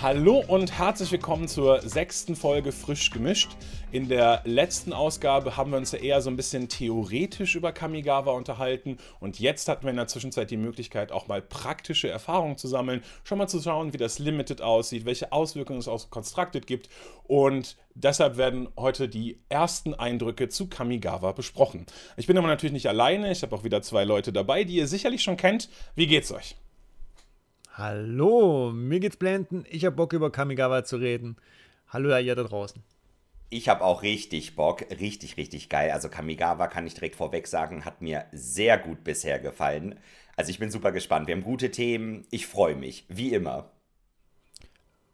Hallo und herzlich willkommen zur sechsten Folge Frisch gemischt. In der letzten Ausgabe haben wir uns ja eher so ein bisschen theoretisch über Kamigawa unterhalten und jetzt hatten wir in der Zwischenzeit die Möglichkeit, auch mal praktische Erfahrungen zu sammeln, schon mal zu schauen, wie das Limited aussieht, welche Auswirkungen es auf Constructed gibt und deshalb werden heute die ersten Eindrücke zu Kamigawa besprochen. Ich bin aber natürlich nicht alleine, ich habe auch wieder zwei Leute dabei, die ihr sicherlich schon kennt. Wie geht's euch? Hallo, mir geht's blenden. Ich hab Bock über Kamigawa zu reden. Hallo ihr da draußen. Ich habe auch richtig Bock, richtig, richtig geil. Also Kamigawa kann ich direkt vorweg sagen, hat mir sehr gut bisher gefallen. Also ich bin super gespannt. Wir haben gute Themen. Ich freue mich, wie immer.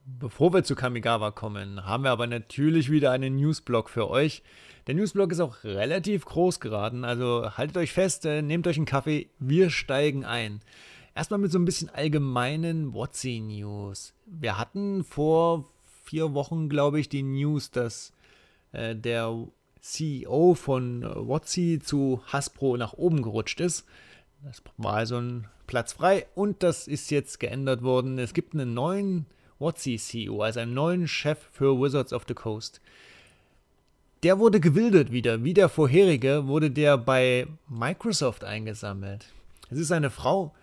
Bevor wir zu Kamigawa kommen, haben wir aber natürlich wieder einen Newsblog für euch. Der Newsblog ist auch relativ groß geraten, also haltet euch fest, äh, nehmt euch einen Kaffee, wir steigen ein. Erstmal mit so ein bisschen allgemeinen WotC-News. Wir hatten vor vier Wochen, glaube ich, die News, dass äh, der CEO von WotC zu Hasbro nach oben gerutscht ist. Das war also ein Platz frei und das ist jetzt geändert worden. Es gibt einen neuen WotC CEO, also einen neuen Chef für Wizards of the Coast. Der wurde gewildert wieder. Wie der vorherige wurde der bei Microsoft eingesammelt. Es ist eine Frau,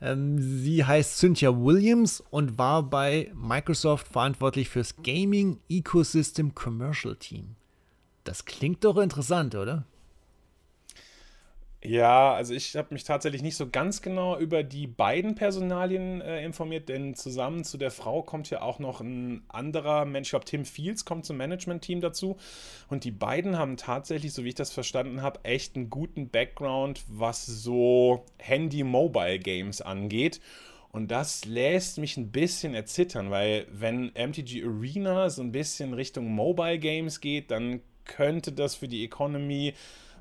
sie heißt Cynthia Williams und war bei Microsoft verantwortlich fürs Gaming Ecosystem Commercial Team. Das klingt doch interessant, oder? Ja, also ich habe mich tatsächlich nicht so ganz genau über die beiden Personalien äh, informiert, denn zusammen zu der Frau kommt ja auch noch ein anderer Mensch, ich glaube Tim Fields kommt zum Management-Team dazu und die beiden haben tatsächlich, so wie ich das verstanden habe, echt einen guten Background, was so Handy-Mobile-Games angeht. Und das lässt mich ein bisschen erzittern, weil wenn MTG Arena so ein bisschen Richtung Mobile Games geht, dann könnte das für die Economy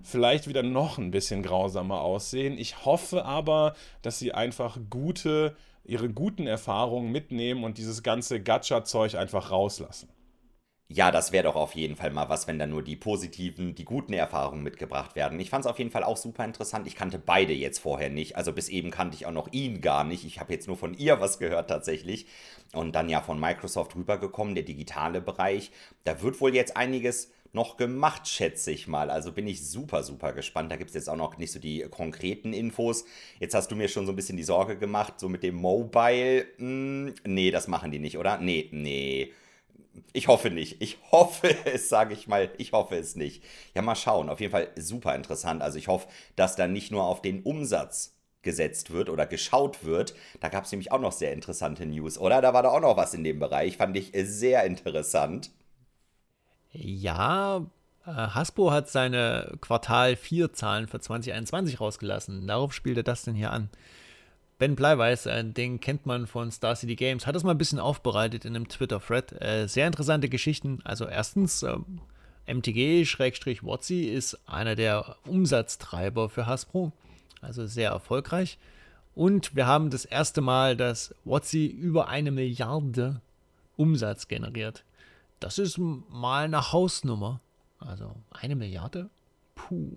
vielleicht wieder noch ein bisschen grausamer aussehen. Ich hoffe aber, dass sie einfach gute, ihre guten Erfahrungen mitnehmen und dieses ganze Gacha-Zeug einfach rauslassen. Ja, das wäre doch auf jeden Fall mal was, wenn da nur die positiven, die guten Erfahrungen mitgebracht werden. Ich fand es auf jeden Fall auch super interessant. Ich kannte beide jetzt vorher nicht. Also bis eben kannte ich auch noch ihn gar nicht. Ich habe jetzt nur von ihr was gehört tatsächlich. Und dann ja von Microsoft rübergekommen, der digitale Bereich. Da wird wohl jetzt einiges noch gemacht, schätze ich mal. Also bin ich super, super gespannt. Da gibt es jetzt auch noch nicht so die konkreten Infos. Jetzt hast du mir schon so ein bisschen die Sorge gemacht, so mit dem Mobile. Hm, nee, das machen die nicht, oder? Nee, nee. Ich hoffe nicht. Ich hoffe es, sage ich mal. Ich hoffe es nicht. Ja, mal schauen. Auf jeden Fall super interessant. Also ich hoffe, dass da nicht nur auf den Umsatz gesetzt wird oder geschaut wird. Da gab es nämlich auch noch sehr interessante News, oder? Da war da auch noch was in dem Bereich. Fand ich sehr interessant. Ja, äh, Hasbro hat seine Quartal 4 Zahlen für 2021 rausgelassen. Darauf spielt er das denn hier an. Ben Bleiweiß, äh, den kennt man von Star City Games, hat das mal ein bisschen aufbereitet in einem Twitter-Thread. Äh, sehr interessante Geschichten. Also erstens, MTG-WotC ist einer der Umsatztreiber für Hasbro. Also sehr erfolgreich. Und wir haben das erste Mal, dass WotC über eine Milliarde Umsatz generiert. Das ist mal eine Hausnummer. Also eine Milliarde? Puh.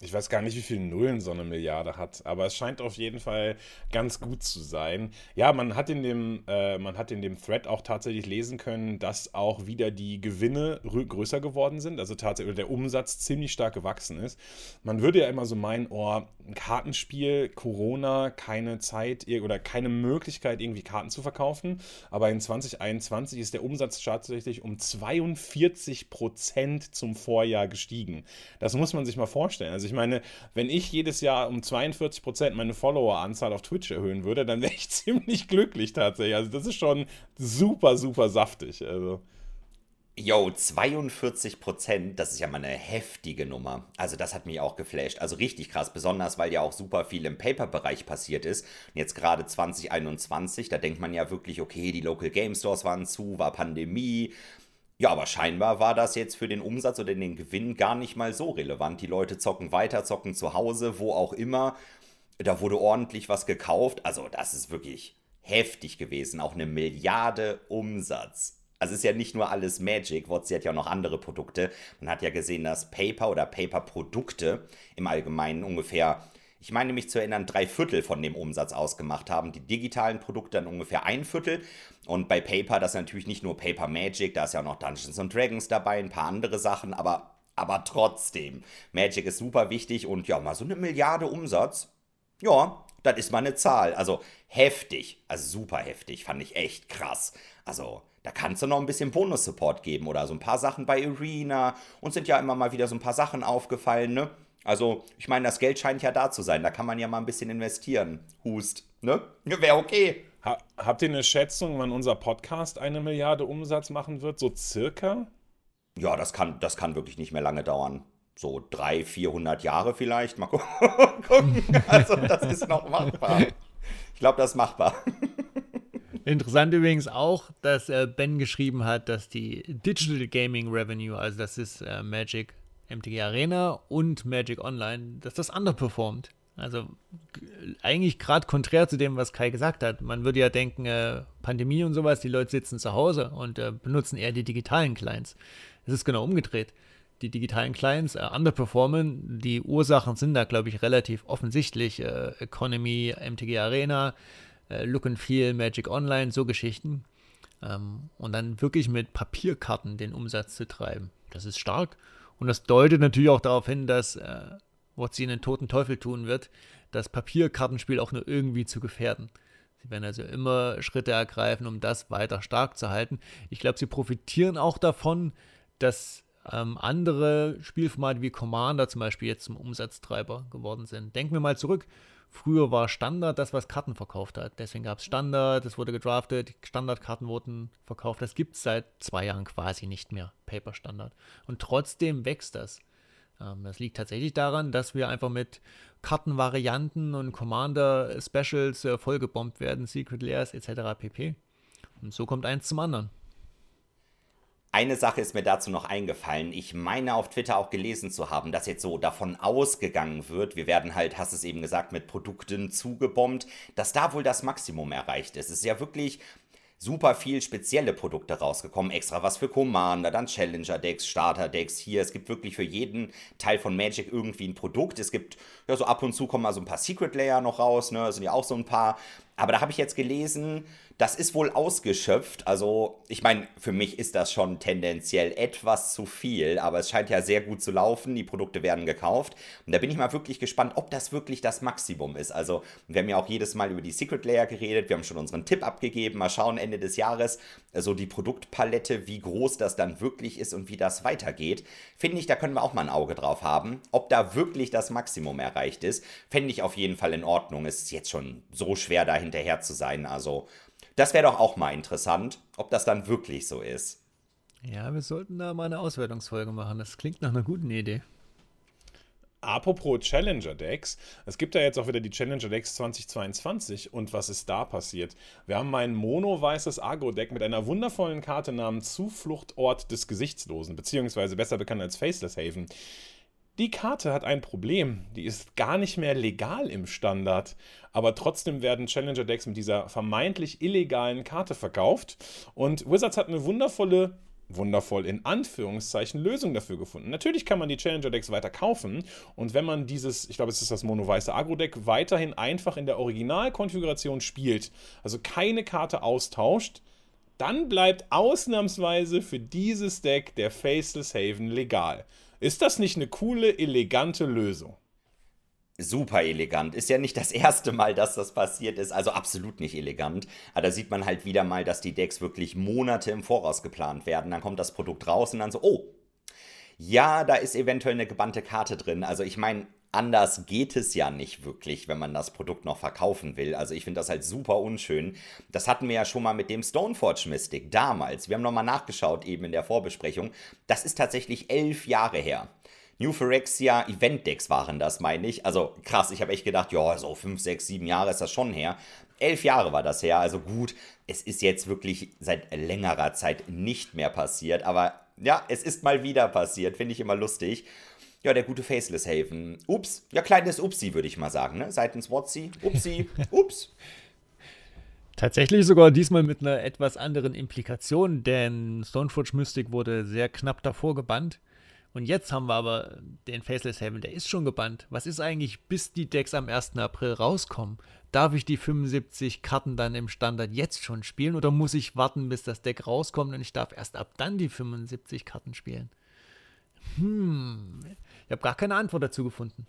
Ich weiß gar nicht, wie viele Nullen so eine Milliarde hat, aber es scheint auf jeden Fall ganz gut zu sein. Ja, man hat in dem, äh, man hat in dem Thread auch tatsächlich lesen können, dass auch wieder die Gewinne größer geworden sind, also tatsächlich der Umsatz ziemlich stark gewachsen ist. Man würde ja immer so meinen, oh, ein Kartenspiel, Corona, keine Zeit oder keine Möglichkeit, irgendwie Karten zu verkaufen. Aber in 2021 ist der Umsatz tatsächlich um 42 Prozent zum Vorjahr gestiegen. Das muss man sich mal vorstellen. Also ich meine, wenn ich jedes Jahr um 42 Prozent meine Followeranzahl auf Twitch erhöhen würde, dann wäre ich ziemlich glücklich tatsächlich. Also das ist schon super, super saftig. Also. Yo, 42 Prozent, das ist ja mal eine heftige Nummer. Also das hat mich auch geflasht. Also richtig krass, besonders weil ja auch super viel im Paper-Bereich passiert ist. Und jetzt gerade 2021, da denkt man ja wirklich, okay, die Local Game Stores waren zu, war Pandemie. Ja, aber scheinbar war das jetzt für den Umsatz oder den Gewinn gar nicht mal so relevant. Die Leute zocken weiter, zocken zu Hause, wo auch immer. Da wurde ordentlich was gekauft. Also das ist wirklich heftig gewesen. Auch eine Milliarde Umsatz. Also ist ja nicht nur alles Magic, WotC hat ja auch noch andere Produkte. Man hat ja gesehen, dass Paper oder Paper-Produkte im Allgemeinen ungefähr ich meine mich zu erinnern, drei Viertel von dem Umsatz ausgemacht haben. Die digitalen Produkte dann ungefähr ein Viertel. Und bei Paper, das ist natürlich nicht nur Paper Magic, da ist ja auch noch Dungeons and Dragons dabei, ein paar andere Sachen, aber, aber trotzdem. Magic ist super wichtig und ja, mal so eine Milliarde Umsatz. Ja, das ist mal eine Zahl. Also heftig, also super heftig, fand ich echt krass. Also da kannst du noch ein bisschen Bonus-Support geben oder so ein paar Sachen bei Arena. Und sind ja immer mal wieder so ein paar Sachen aufgefallen, ne? Also, ich meine, das Geld scheint ja da zu sein. Da kann man ja mal ein bisschen investieren. Hust, ne? Wäre okay. Ha habt ihr eine Schätzung, wann unser Podcast eine Milliarde Umsatz machen wird? So circa? Ja, das kann, das kann wirklich nicht mehr lange dauern. So 300, 400 Jahre vielleicht. Mal gucken. Also, das ist noch machbar. Ich glaube, das ist machbar. Interessant übrigens auch, dass äh, Ben geschrieben hat, dass die Digital Gaming Revenue, also das ist äh, Magic MTG Arena und Magic Online, dass das underperformt. Also eigentlich gerade konträr zu dem, was Kai gesagt hat. Man würde ja denken, äh, Pandemie und sowas, die Leute sitzen zu Hause und äh, benutzen eher die digitalen Clients. Es ist genau umgedreht. Die digitalen Clients äh, underperformen. Die Ursachen sind da, glaube ich, relativ offensichtlich. Äh, Economy, MTG Arena, äh, Look and Feel, Magic Online, so Geschichten. Ähm, und dann wirklich mit Papierkarten den Umsatz zu treiben. Das ist stark. Und das deutet natürlich auch darauf hin, dass äh, WotC einen toten Teufel tun wird, das Papierkartenspiel auch nur irgendwie zu gefährden. Sie werden also immer Schritte ergreifen, um das weiter stark zu halten. Ich glaube, sie profitieren auch davon, dass ähm, andere Spielformate wie Commander zum Beispiel jetzt zum Umsatztreiber geworden sind. Denken wir mal zurück. Früher war Standard das, was Karten verkauft hat. Deswegen gab es Standard, es wurde gedraftet, Standardkarten wurden verkauft. Das gibt es seit zwei Jahren quasi nicht mehr, Paper Standard. Und trotzdem wächst das. Ähm, das liegt tatsächlich daran, dass wir einfach mit Kartenvarianten und Commander Specials äh, vollgebombt werden, Secret Layers etc. pp. Und so kommt eins zum anderen. Eine Sache ist mir dazu noch eingefallen. Ich meine auf Twitter auch gelesen zu haben, dass jetzt so davon ausgegangen wird, wir werden halt, hast es eben gesagt, mit Produkten zugebombt, dass da wohl das Maximum erreicht ist. Es ist ja wirklich super viel spezielle Produkte rausgekommen. Extra was für Commander, dann Challenger-Decks, Starter-Decks hier. Es gibt wirklich für jeden Teil von Magic irgendwie ein Produkt. Es gibt, ja, so ab und zu kommen mal so ein paar Secret Layer noch raus, ne? Das sind ja auch so ein paar. Aber da habe ich jetzt gelesen, das ist wohl ausgeschöpft. Also, ich meine, für mich ist das schon tendenziell etwas zu viel, aber es scheint ja sehr gut zu laufen. Die Produkte werden gekauft. Und da bin ich mal wirklich gespannt, ob das wirklich das Maximum ist. Also, wir haben ja auch jedes Mal über die Secret Layer geredet. Wir haben schon unseren Tipp abgegeben. Mal schauen, Ende des Jahres, so also die Produktpalette, wie groß das dann wirklich ist und wie das weitergeht. Finde ich, da können wir auch mal ein Auge drauf haben. Ob da wirklich das Maximum erreicht ist, fände ich auf jeden Fall in Ordnung. Es ist jetzt schon so schwer, da hinterher zu sein. Also, das wäre doch auch mal interessant, ob das dann wirklich so ist. Ja, wir sollten da mal eine Auswertungsfolge machen. Das klingt nach einer guten Idee. Apropos Challenger Decks, es gibt ja jetzt auch wieder die Challenger Decks 2022 und was ist da passiert? Wir haben ein mono-weißes Agro-Deck mit einer wundervollen Karte namens Zufluchtort des Gesichtslosen, beziehungsweise besser bekannt als Faceless Haven. Die Karte hat ein Problem. Die ist gar nicht mehr legal im Standard. Aber trotzdem werden Challenger-Decks mit dieser vermeintlich illegalen Karte verkauft. Und Wizards hat eine wundervolle, wundervoll in Anführungszeichen, Lösung dafür gefunden. Natürlich kann man die Challenger-Decks weiter kaufen. Und wenn man dieses, ich glaube, es ist das mono-weiße Agro-Deck, weiterhin einfach in der Originalkonfiguration spielt, also keine Karte austauscht, dann bleibt ausnahmsweise für dieses Deck der Faceless Haven legal. Ist das nicht eine coole, elegante Lösung? super elegant. Ist ja nicht das erste Mal, dass das passiert ist. Also absolut nicht elegant. Aber da sieht man halt wieder mal, dass die Decks wirklich Monate im Voraus geplant werden. Dann kommt das Produkt raus und dann so, oh, ja, da ist eventuell eine gebannte Karte drin. Also ich meine, anders geht es ja nicht wirklich, wenn man das Produkt noch verkaufen will. Also ich finde das halt super unschön. Das hatten wir ja schon mal mit dem Stoneforge Mystic damals. Wir haben nochmal nachgeschaut eben in der Vorbesprechung. Das ist tatsächlich elf Jahre her. New Phyrexia Event Decks waren das, meine ich. Also krass, ich habe echt gedacht, ja, so fünf, sechs, sieben Jahre ist das schon her. Elf Jahre war das her, also gut, es ist jetzt wirklich seit längerer Zeit nicht mehr passiert, aber ja, es ist mal wieder passiert, finde ich immer lustig. Ja, der gute Faceless Haven. Ups, ja, kleines Upsi, würde ich mal sagen, ne? Seitens Watsi. Upsi, ups. Tatsächlich sogar diesmal mit einer etwas anderen Implikation, denn Stoneforge Mystic wurde sehr knapp davor gebannt. Und jetzt haben wir aber den Faceless Heaven, der ist schon gebannt. Was ist eigentlich, bis die Decks am 1. April rauskommen? Darf ich die 75 Karten dann im Standard jetzt schon spielen oder muss ich warten, bis das Deck rauskommt und ich darf erst ab dann die 75 Karten spielen? Hm, ich habe gar keine Antwort dazu gefunden.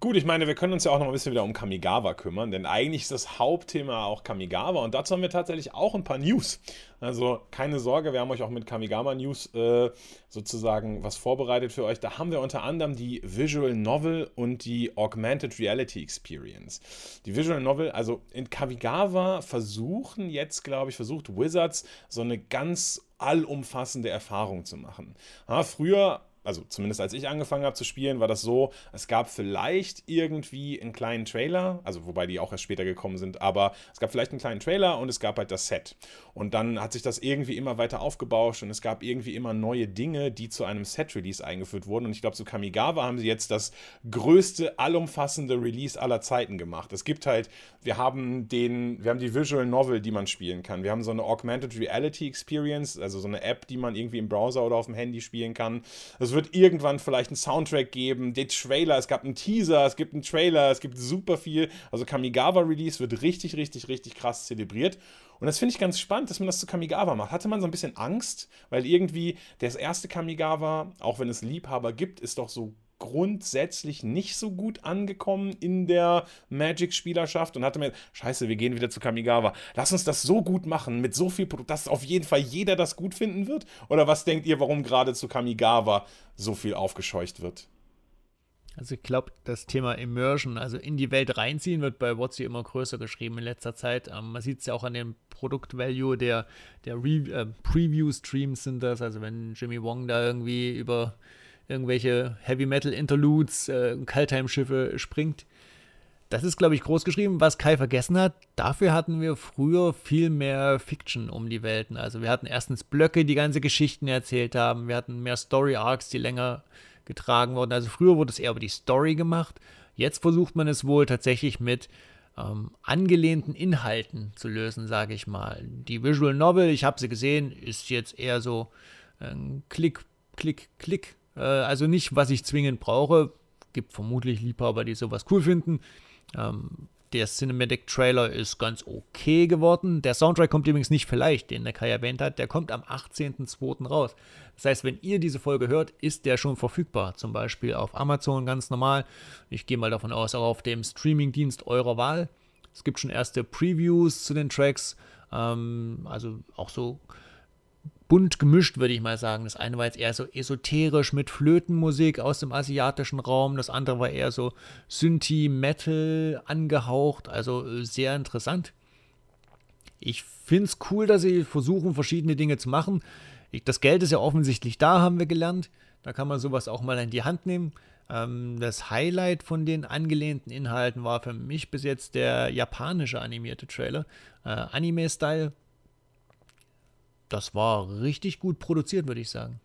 Gut, ich meine, wir können uns ja auch noch ein bisschen wieder um Kamigawa kümmern, denn eigentlich ist das Hauptthema auch Kamigawa und dazu haben wir tatsächlich auch ein paar News. Also keine Sorge, wir haben euch auch mit Kamigawa News äh, sozusagen was vorbereitet für euch. Da haben wir unter anderem die Visual Novel und die Augmented Reality Experience. Die Visual Novel, also in Kamigawa versuchen jetzt, glaube ich, versucht Wizards so eine ganz allumfassende Erfahrung zu machen. Ja, früher also zumindest als ich angefangen habe zu spielen, war das so, es gab vielleicht irgendwie einen kleinen Trailer, also wobei die auch erst später gekommen sind, aber es gab vielleicht einen kleinen Trailer und es gab halt das Set. Und dann hat sich das irgendwie immer weiter aufgebauscht und es gab irgendwie immer neue Dinge, die zu einem Set-Release eingeführt wurden. Und ich glaube, zu Kamigawa haben sie jetzt das größte, allumfassende Release aller Zeiten gemacht. Es gibt halt, wir haben den, wir haben die Visual Novel, die man spielen kann. Wir haben so eine Augmented Reality Experience, also so eine App, die man irgendwie im Browser oder auf dem Handy spielen kann. Es wird irgendwann vielleicht einen Soundtrack geben, den Trailer, es gab einen Teaser, es gibt einen Trailer, es gibt super viel. Also Kamigawa Release wird richtig, richtig, richtig krass zelebriert. Und das finde ich ganz spannend, dass man das zu Kamigawa macht. Hatte man so ein bisschen Angst, weil irgendwie das erste Kamigawa, auch wenn es Liebhaber gibt, ist doch so grundsätzlich nicht so gut angekommen in der Magic-Spielerschaft und hatte mir, scheiße, wir gehen wieder zu Kamigawa. Lass uns das so gut machen, mit so viel Produkt, dass auf jeden Fall jeder das gut finden wird? Oder was denkt ihr, warum gerade zu Kamigawa so viel aufgescheucht wird? Also ich glaube, das Thema Immersion, also in die Welt reinziehen, wird bei WotC immer größer geschrieben in letzter Zeit. Ähm, man sieht es ja auch an dem Produktvalue der, der äh, Preview-Streams sind das. Also wenn Jimmy Wong da irgendwie über irgendwelche Heavy Metal Interludes, äh, Kaltheim-Schiffe springt. Das ist, glaube ich, groß geschrieben. Was Kai vergessen hat, dafür hatten wir früher viel mehr Fiction um die Welten. Also wir hatten erstens Blöcke, die ganze Geschichten erzählt haben. Wir hatten mehr Story-Arcs, die länger getragen wurden. Also früher wurde es eher über die Story gemacht. Jetzt versucht man es wohl tatsächlich mit ähm, angelehnten Inhalten zu lösen, sage ich mal. Die Visual Novel, ich habe sie gesehen, ist jetzt eher so ein Klick, Klick, Klick äh, also nicht, was ich zwingend brauche. Gibt vermutlich Liebhaber, die sowas cool finden. Ähm, der Cinematic Trailer ist ganz okay geworden. Der Soundtrack kommt übrigens nicht vielleicht, den der Kai erwähnt hat. Der kommt am 18.02. raus. Das heißt, wenn ihr diese Folge hört, ist der schon verfügbar. Zum Beispiel auf Amazon ganz normal. Ich gehe mal davon aus, auch auf dem Streamingdienst eurer Wahl. Es gibt schon erste Previews zu den Tracks. Ähm, also auch so bunt gemischt, würde ich mal sagen. Das eine war jetzt eher so esoterisch mit Flötenmusik aus dem asiatischen Raum, das andere war eher so Synthi-Metal angehaucht, also äh, sehr interessant. Ich finde es cool, dass sie versuchen, verschiedene Dinge zu machen. Ich, das Geld ist ja offensichtlich da, haben wir gelernt. Da kann man sowas auch mal in die Hand nehmen. Ähm, das Highlight von den angelehnten Inhalten war für mich bis jetzt der japanische animierte Trailer. Äh, Anime-Style, das war richtig gut produziert, würde ich sagen.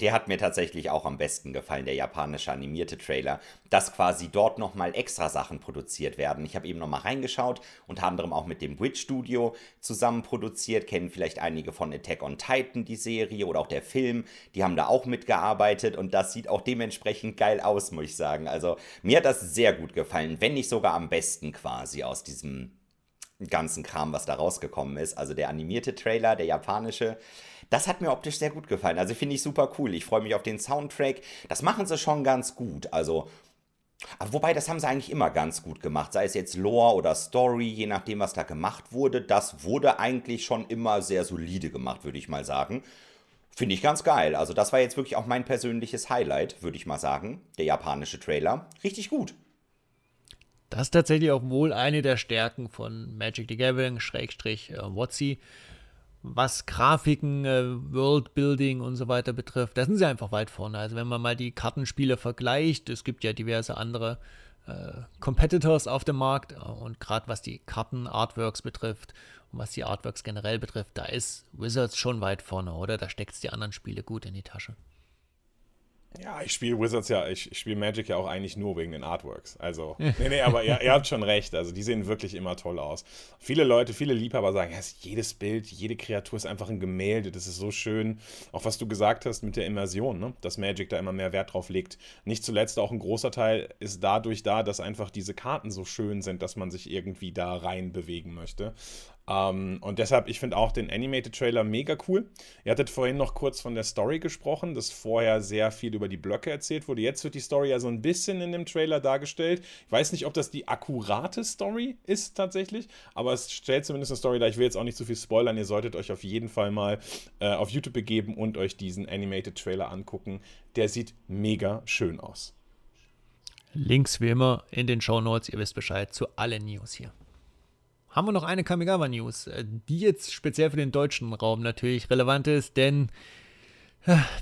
Der hat mir tatsächlich auch am besten gefallen, der japanische animierte Trailer, dass quasi dort nochmal extra Sachen produziert werden. Ich habe eben nochmal reingeschaut, unter anderem auch mit dem Bridge Studio zusammen produziert, kennen vielleicht einige von Attack on Titan die Serie oder auch der Film, die haben da auch mitgearbeitet und das sieht auch dementsprechend geil aus, muss ich sagen. Also mir hat das sehr gut gefallen, wenn nicht sogar am besten quasi aus diesem ganzen Kram, was da rausgekommen ist. Also der animierte Trailer, der japanische, das hat mir optisch sehr gut gefallen. Also finde ich super cool. Ich freue mich auf den Soundtrack. Das machen sie schon ganz gut. Also Wobei, das haben sie eigentlich immer ganz gut gemacht. Sei es jetzt Lore oder Story, je nachdem, was da gemacht wurde. Das wurde eigentlich schon immer sehr solide gemacht, würde ich mal sagen. Finde ich ganz geil. Also, das war jetzt wirklich auch mein persönliches Highlight, würde ich mal sagen. Der japanische Trailer. Richtig gut. Das ist tatsächlich auch wohl eine der Stärken von Magic the Gathering, Schrägstrich, äh, WotC. Was Grafiken, äh, Worldbuilding und so weiter betrifft, da sind sie einfach weit vorne. Also wenn man mal die Kartenspiele vergleicht, es gibt ja diverse andere äh, Competitors auf dem Markt äh, und gerade was die Karten-Artworks betrifft und was die Artworks generell betrifft, da ist Wizards schon weit vorne, oder? Da steckt es die anderen Spiele gut in die Tasche. Ja, ich spiele Wizards ja, ich, spiele Magic ja auch eigentlich nur wegen den Artworks. Also, nee, nee, aber ihr, ihr, habt schon recht. Also, die sehen wirklich immer toll aus. Viele Leute, viele Liebhaber sagen, ja, jedes Bild, jede Kreatur ist einfach ein Gemälde. Das ist so schön. Auch was du gesagt hast mit der Immersion, ne? dass Magic da immer mehr Wert drauf legt. Nicht zuletzt auch ein großer Teil ist dadurch da, dass einfach diese Karten so schön sind, dass man sich irgendwie da rein bewegen möchte. Ähm, und deshalb, ich finde auch den Animated Trailer mega cool. Ihr hattet vorhin noch kurz von der Story gesprochen, dass vorher sehr viel über die Blöcke erzählt wurde. Jetzt wird die Story ja so ein bisschen in dem Trailer dargestellt. Ich weiß nicht, ob das die akkurate Story ist tatsächlich, aber es stellt zumindest eine Story da. Ich will jetzt auch nicht zu viel spoilern. Ihr solltet euch auf jeden Fall mal äh, auf YouTube begeben und euch diesen Animated Trailer angucken. Der sieht mega schön aus. Links wie immer in den Show Notes. Ihr wisst Bescheid zu allen News hier haben wir noch eine Kamigawa-News, äh, die jetzt speziell für den deutschen Raum natürlich relevant ist, denn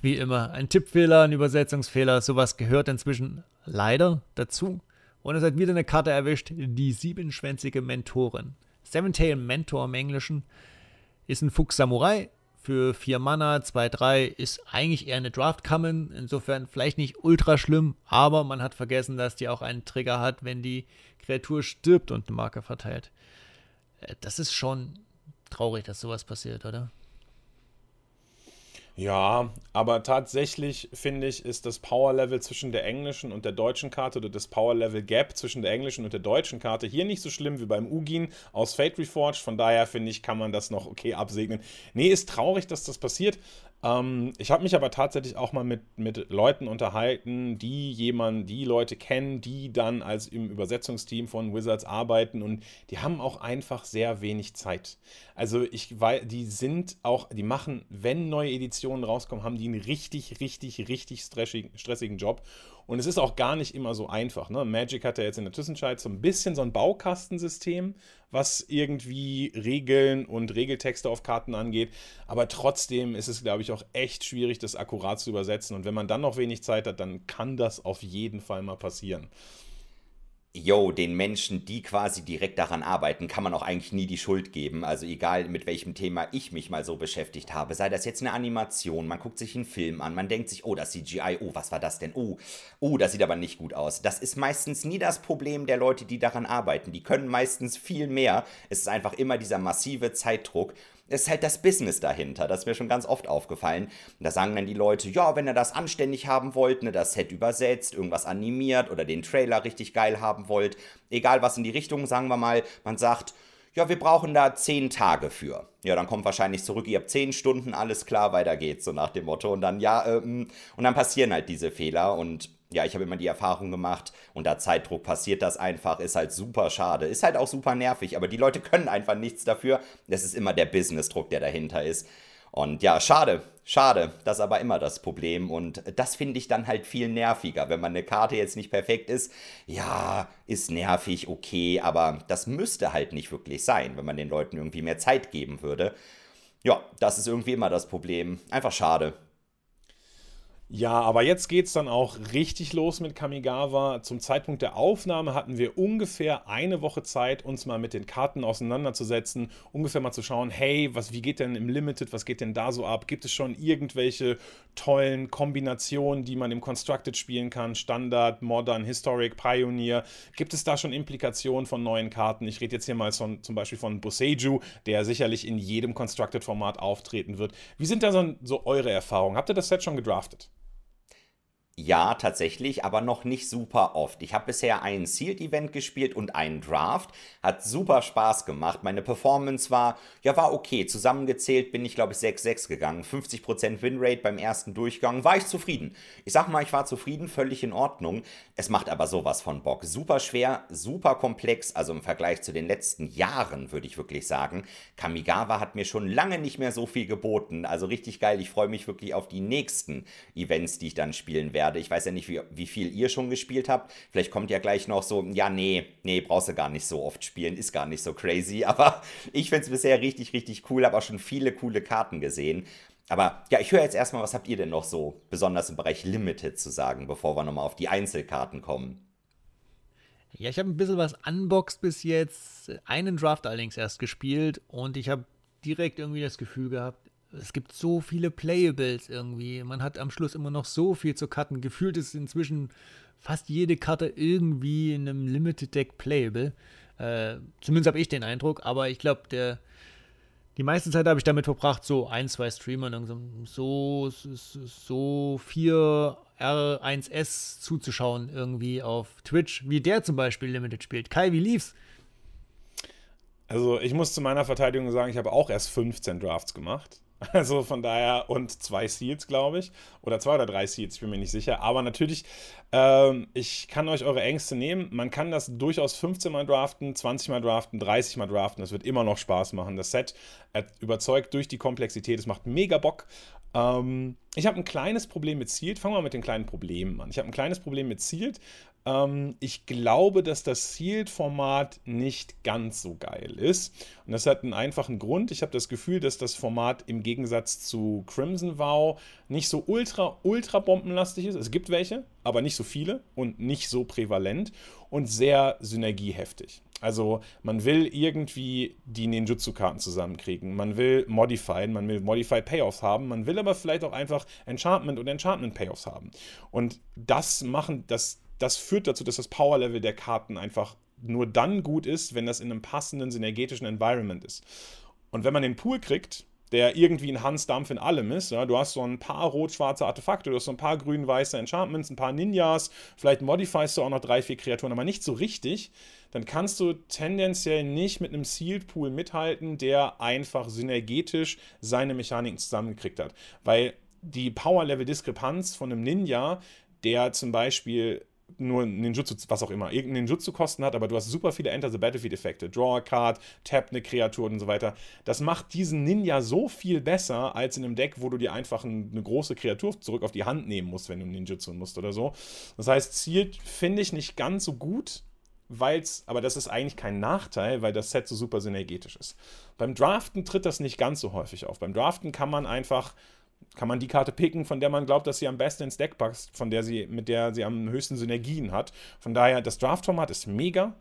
wie immer, ein Tippfehler, ein Übersetzungsfehler, sowas gehört inzwischen leider dazu. Und es hat wieder eine Karte erwischt, die siebenschwänzige Mentorin. Seven-Tail Mentor im Englischen ist ein Fuchs Samurai für 4 Mana, 2-3, ist eigentlich eher eine Draft-Common, insofern vielleicht nicht ultra schlimm, aber man hat vergessen, dass die auch einen Trigger hat, wenn die Kreatur stirbt und eine Marke verteilt. Äh, das ist schon traurig, dass sowas passiert, oder? Ja, aber tatsächlich finde ich, ist das Power Level zwischen der englischen und der deutschen Karte oder das Power Level Gap zwischen der englischen und der deutschen Karte hier nicht so schlimm wie beim Ugin aus Fate Reforged. Von daher finde ich, kann man das noch okay absegnen. Nee, ist traurig, dass das passiert. Ähm, ich habe mich aber tatsächlich auch mal mit, mit Leuten unterhalten, die jemanden, die Leute kennen, die dann als im Übersetzungsteam von Wizards arbeiten und die haben auch einfach sehr wenig Zeit. Also ich weiß, die sind auch, die machen, wenn neue Editionen rauskommen, haben die einen richtig, richtig, richtig stressigen, stressigen Job. Und es ist auch gar nicht immer so einfach. Ne? Magic hat ja jetzt in der Zwischenzeit so ein bisschen so ein Baukastensystem, was irgendwie Regeln und Regeltexte auf Karten angeht. Aber trotzdem ist es, glaube ich, auch echt schwierig, das akkurat zu übersetzen. Und wenn man dann noch wenig Zeit hat, dann kann das auf jeden Fall mal passieren yo, den Menschen, die quasi direkt daran arbeiten, kann man auch eigentlich nie die Schuld geben. Also egal, mit welchem Thema ich mich mal so beschäftigt habe, sei das jetzt eine Animation, man guckt sich einen Film an, man denkt sich, oh, das CGI, oh, was war das denn? Oh, oh, das sieht aber nicht gut aus. Das ist meistens nie das Problem der Leute, die daran arbeiten. Die können meistens viel mehr. Es ist einfach immer dieser massive Zeitdruck ist halt das Business dahinter. Das ist mir schon ganz oft aufgefallen. Da sagen dann die Leute, ja, wenn ihr das anständig haben wollt, ne, das Set übersetzt, irgendwas animiert oder den Trailer richtig geil haben wollt, egal was in die Richtung, sagen wir mal, man sagt, ja, wir brauchen da zehn Tage für. Ja, dann kommt wahrscheinlich zurück, ihr habt zehn Stunden, alles klar, weiter geht's, so nach dem Motto. Und dann, ja, ähm, und dann passieren halt diese Fehler und ja, ich habe immer die Erfahrung gemacht, unter Zeitdruck passiert das einfach, ist halt super schade, ist halt auch super nervig, aber die Leute können einfach nichts dafür. Das ist immer der Businessdruck, der dahinter ist. Und ja, schade, schade, das ist aber immer das Problem und das finde ich dann halt viel nerviger, wenn man eine Karte jetzt nicht perfekt ist. Ja, ist nervig, okay, aber das müsste halt nicht wirklich sein, wenn man den Leuten irgendwie mehr Zeit geben würde. Ja, das ist irgendwie immer das Problem. Einfach schade. Ja, aber jetzt geht es dann auch richtig los mit Kamigawa. Zum Zeitpunkt der Aufnahme hatten wir ungefähr eine Woche Zeit, uns mal mit den Karten auseinanderzusetzen, ungefähr mal zu schauen, hey, was, wie geht denn im Limited, was geht denn da so ab? Gibt es schon irgendwelche tollen Kombinationen, die man im Constructed spielen kann? Standard, Modern, Historic, Pioneer. Gibt es da schon Implikationen von neuen Karten? Ich rede jetzt hier mal von, zum Beispiel von Boseiju, der sicherlich in jedem Constructed-Format auftreten wird. Wie sind da so, so eure Erfahrungen? Habt ihr das Set schon gedraftet? Ja, tatsächlich, aber noch nicht super oft. Ich habe bisher ein Sealed-Event gespielt und einen Draft. Hat super Spaß gemacht. Meine Performance war, ja, war okay. Zusammengezählt bin ich, glaube ich, 6-6 gegangen. 50% Winrate beim ersten Durchgang. War ich zufrieden. Ich sag mal, ich war zufrieden, völlig in Ordnung. Es macht aber sowas von Bock. Super schwer, super komplex. Also im Vergleich zu den letzten Jahren, würde ich wirklich sagen. Kamigawa hat mir schon lange nicht mehr so viel geboten. Also richtig geil. Ich freue mich wirklich auf die nächsten Events, die ich dann spielen werde werde. Ich weiß ja nicht, wie, wie viel ihr schon gespielt habt. Vielleicht kommt ja gleich noch so, ja, nee, nee, brauchst du gar nicht so oft spielen, ist gar nicht so crazy. Aber ich finde es bisher richtig, richtig cool, habe auch schon viele coole Karten gesehen. Aber ja, ich höre jetzt erstmal, was habt ihr denn noch so besonders im Bereich Limited zu sagen, bevor wir nochmal auf die Einzelkarten kommen? Ja, ich habe ein bisschen was unboxed bis jetzt, einen Draft allerdings erst gespielt und ich habe direkt irgendwie das Gefühl gehabt, es gibt so viele Playables irgendwie. Man hat am Schluss immer noch so viel zu cutten. Gefühlt ist inzwischen fast jede Karte irgendwie in einem Limited Deck playable. Äh, zumindest habe ich den Eindruck, aber ich glaube, der die meiste Zeit habe ich damit verbracht, so ein, zwei Streamern so, so, so vier R1S zuzuschauen, irgendwie auf Twitch, wie der zum Beispiel Limited spielt. Kai, wie lief's? Also, ich muss zu meiner Verteidigung sagen, ich habe auch erst 15 Drafts gemacht. Also von daher, und zwei Seals, glaube ich. Oder zwei oder drei Seals, ich bin mir nicht sicher. Aber natürlich, ähm, ich kann euch eure Ängste nehmen. Man kann das durchaus 15 Mal draften, 20 Mal draften, 30 Mal draften. Das wird immer noch Spaß machen. Das Set überzeugt durch die Komplexität. Es macht mega Bock. Ähm, ich habe ein kleines Problem mit Sealed. Fangen wir mit den kleinen Problemen an. Ich habe ein kleines Problem mit Sealed. Ähm, ich glaube, dass das Sealed-Format nicht ganz so geil ist. Und das hat einen einfachen Grund. Ich habe das Gefühl, dass das Format im Gegensatz zu Crimson Vow nicht so ultra, ultra bombenlastig ist. Es gibt welche, aber nicht so viele und nicht so prävalent und sehr synergieheftig. Also man will irgendwie die Ninjutsu-Karten zusammenkriegen. Man will Modified, man will Modified Payoffs haben. Man will aber vielleicht auch einfach Enchantment und Enchantment Payoffs haben. Und das machen, das, das führt dazu, dass das Power-Level der Karten einfach nur dann gut ist, wenn das in einem passenden synergetischen Environment ist. Und wenn man den Pool kriegt, der irgendwie ein Hans-Dampf in allem ist. Ja? Du hast so ein paar rot-schwarze Artefakte, du hast so ein paar grün-weiße Enchantments, ein paar Ninjas, vielleicht modifierst du auch noch drei, vier Kreaturen, aber nicht so richtig. Dann kannst du tendenziell nicht mit einem Sealed Pool mithalten, der einfach synergetisch seine Mechaniken zusammengekriegt hat. Weil die Power-Level-Diskrepanz von einem Ninja, der zum Beispiel nur Ninjutsu, was auch immer, irgendeinen Ninjutsu-Kosten hat, aber du hast super viele Enter the Battlefield-Effekte. Draw a Card, tap eine Kreatur und so weiter. Das macht diesen Ninja so viel besser als in einem Deck, wo du dir einfach eine große Kreatur zurück auf die Hand nehmen musst, wenn du Ninjutsu musst oder so. Das heißt, zielt finde ich nicht ganz so gut, weil es, aber das ist eigentlich kein Nachteil, weil das Set so super synergetisch ist. Beim Draften tritt das nicht ganz so häufig auf. Beim Draften kann man einfach kann man die Karte picken, von der man glaubt, dass sie am besten ins Deck passt, von der sie, mit der sie am höchsten Synergien hat. Von daher, das Draft-Format ist mega.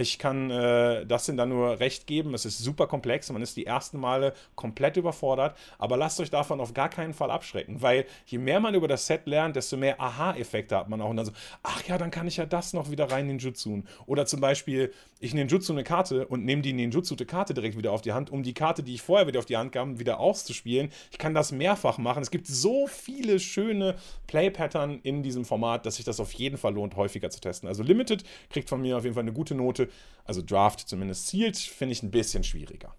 Ich kann äh, Dustin da nur recht geben. Es ist super komplex. Man ist die ersten Male komplett überfordert. Aber lasst euch davon auf gar keinen Fall abschrecken, weil je mehr man über das Set lernt, desto mehr Aha-Effekte hat man auch. Und dann so, ach ja, dann kann ich ja das noch wieder rein Ninjutsu. Oder zum Beispiel, ich Ninjutsu eine Karte und nehme die Ninjutsu-Karte direkt wieder auf die Hand, um die Karte, die ich vorher wieder auf die Hand kam, wieder auszuspielen. Ich kann das mehrfach machen. Es gibt so viele schöne Play-Pattern in diesem Format, dass sich das auf jeden Fall lohnt, häufiger zu testen. Also Limited kriegt von mir auf jeden Fall eine gute Note also Draft zumindest Sealed, finde ich ein bisschen schwieriger.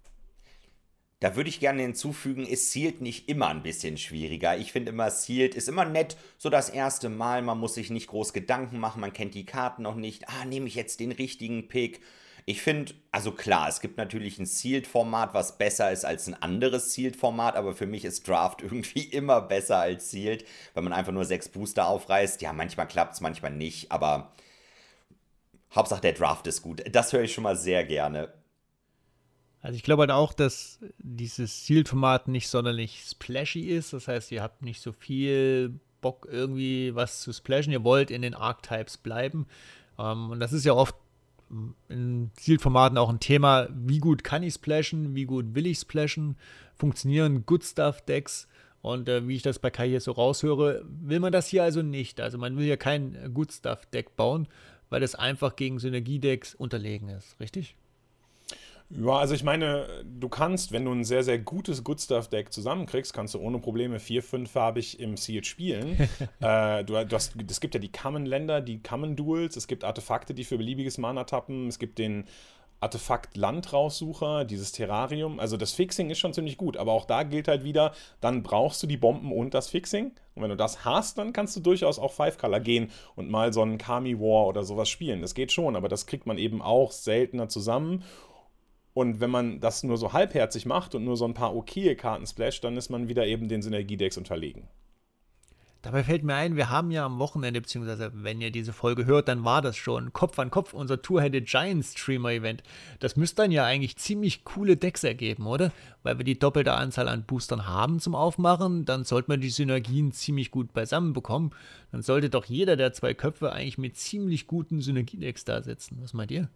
Da würde ich gerne hinzufügen, ist Sealed nicht immer ein bisschen schwieriger. Ich finde immer, Sealed ist immer nett, so das erste Mal. Man muss sich nicht groß Gedanken machen, man kennt die Karten noch nicht. Ah, nehme ich jetzt den richtigen Pick? Ich finde, also klar, es gibt natürlich ein Sealed-Format, was besser ist als ein anderes Sealed-Format, aber für mich ist Draft irgendwie immer besser als Sealed, wenn man einfach nur sechs Booster aufreißt. Ja, manchmal klappt es, manchmal nicht, aber Hauptsache der Draft ist gut. Das höre ich schon mal sehr gerne. Also ich glaube halt auch, dass dieses Sealed-Format nicht sonderlich splashy ist. Das heißt, ihr habt nicht so viel Bock irgendwie was zu splashen. Ihr wollt in den Archetypes bleiben. Ähm, und das ist ja oft in Sealed-Formaten auch ein Thema, wie gut kann ich splashen, wie gut will ich splashen, funktionieren Good Stuff-Decks und äh, wie ich das bei Kai hier so raushöre, will man das hier also nicht. Also man will ja kein Good Stuff-Deck bauen, weil es einfach gegen Synergiedecks unterlegen ist, richtig? Ja, also ich meine, du kannst, wenn du ein sehr, sehr gutes Good Stuff Deck zusammenkriegst, kannst du ohne Probleme vier, fünffarbig im Sealed spielen. äh, du, du hast, es gibt ja die Common-Länder, die Common-Duels, es gibt Artefakte, die für beliebiges Mana tappen, es gibt den Artefakt-Landraussucher, dieses Terrarium. Also das Fixing ist schon ziemlich gut, aber auch da gilt halt wieder, dann brauchst du die Bomben und das Fixing. Und wenn du das hast, dann kannst du durchaus auch Five-Color gehen und mal so einen Kami War oder sowas spielen. Das geht schon, aber das kriegt man eben auch seltener zusammen. Und wenn man das nur so halbherzig macht und nur so ein paar okaye Karten splasht, dann ist man wieder eben den Synergiedecks unterlegen. Dabei fällt mir ein, wir haben ja am Wochenende, beziehungsweise wenn ihr diese Folge hört, dann war das schon Kopf an Kopf unser Two-Headed Giants Streamer Event. Das müsste dann ja eigentlich ziemlich coole Decks ergeben, oder? Weil wir die doppelte Anzahl an Boostern haben zum Aufmachen, dann sollte man die Synergien ziemlich gut beisammen bekommen. Dann sollte doch jeder der zwei Köpfe eigentlich mit ziemlich guten Synergiedecks da sitzen. Was meint ihr?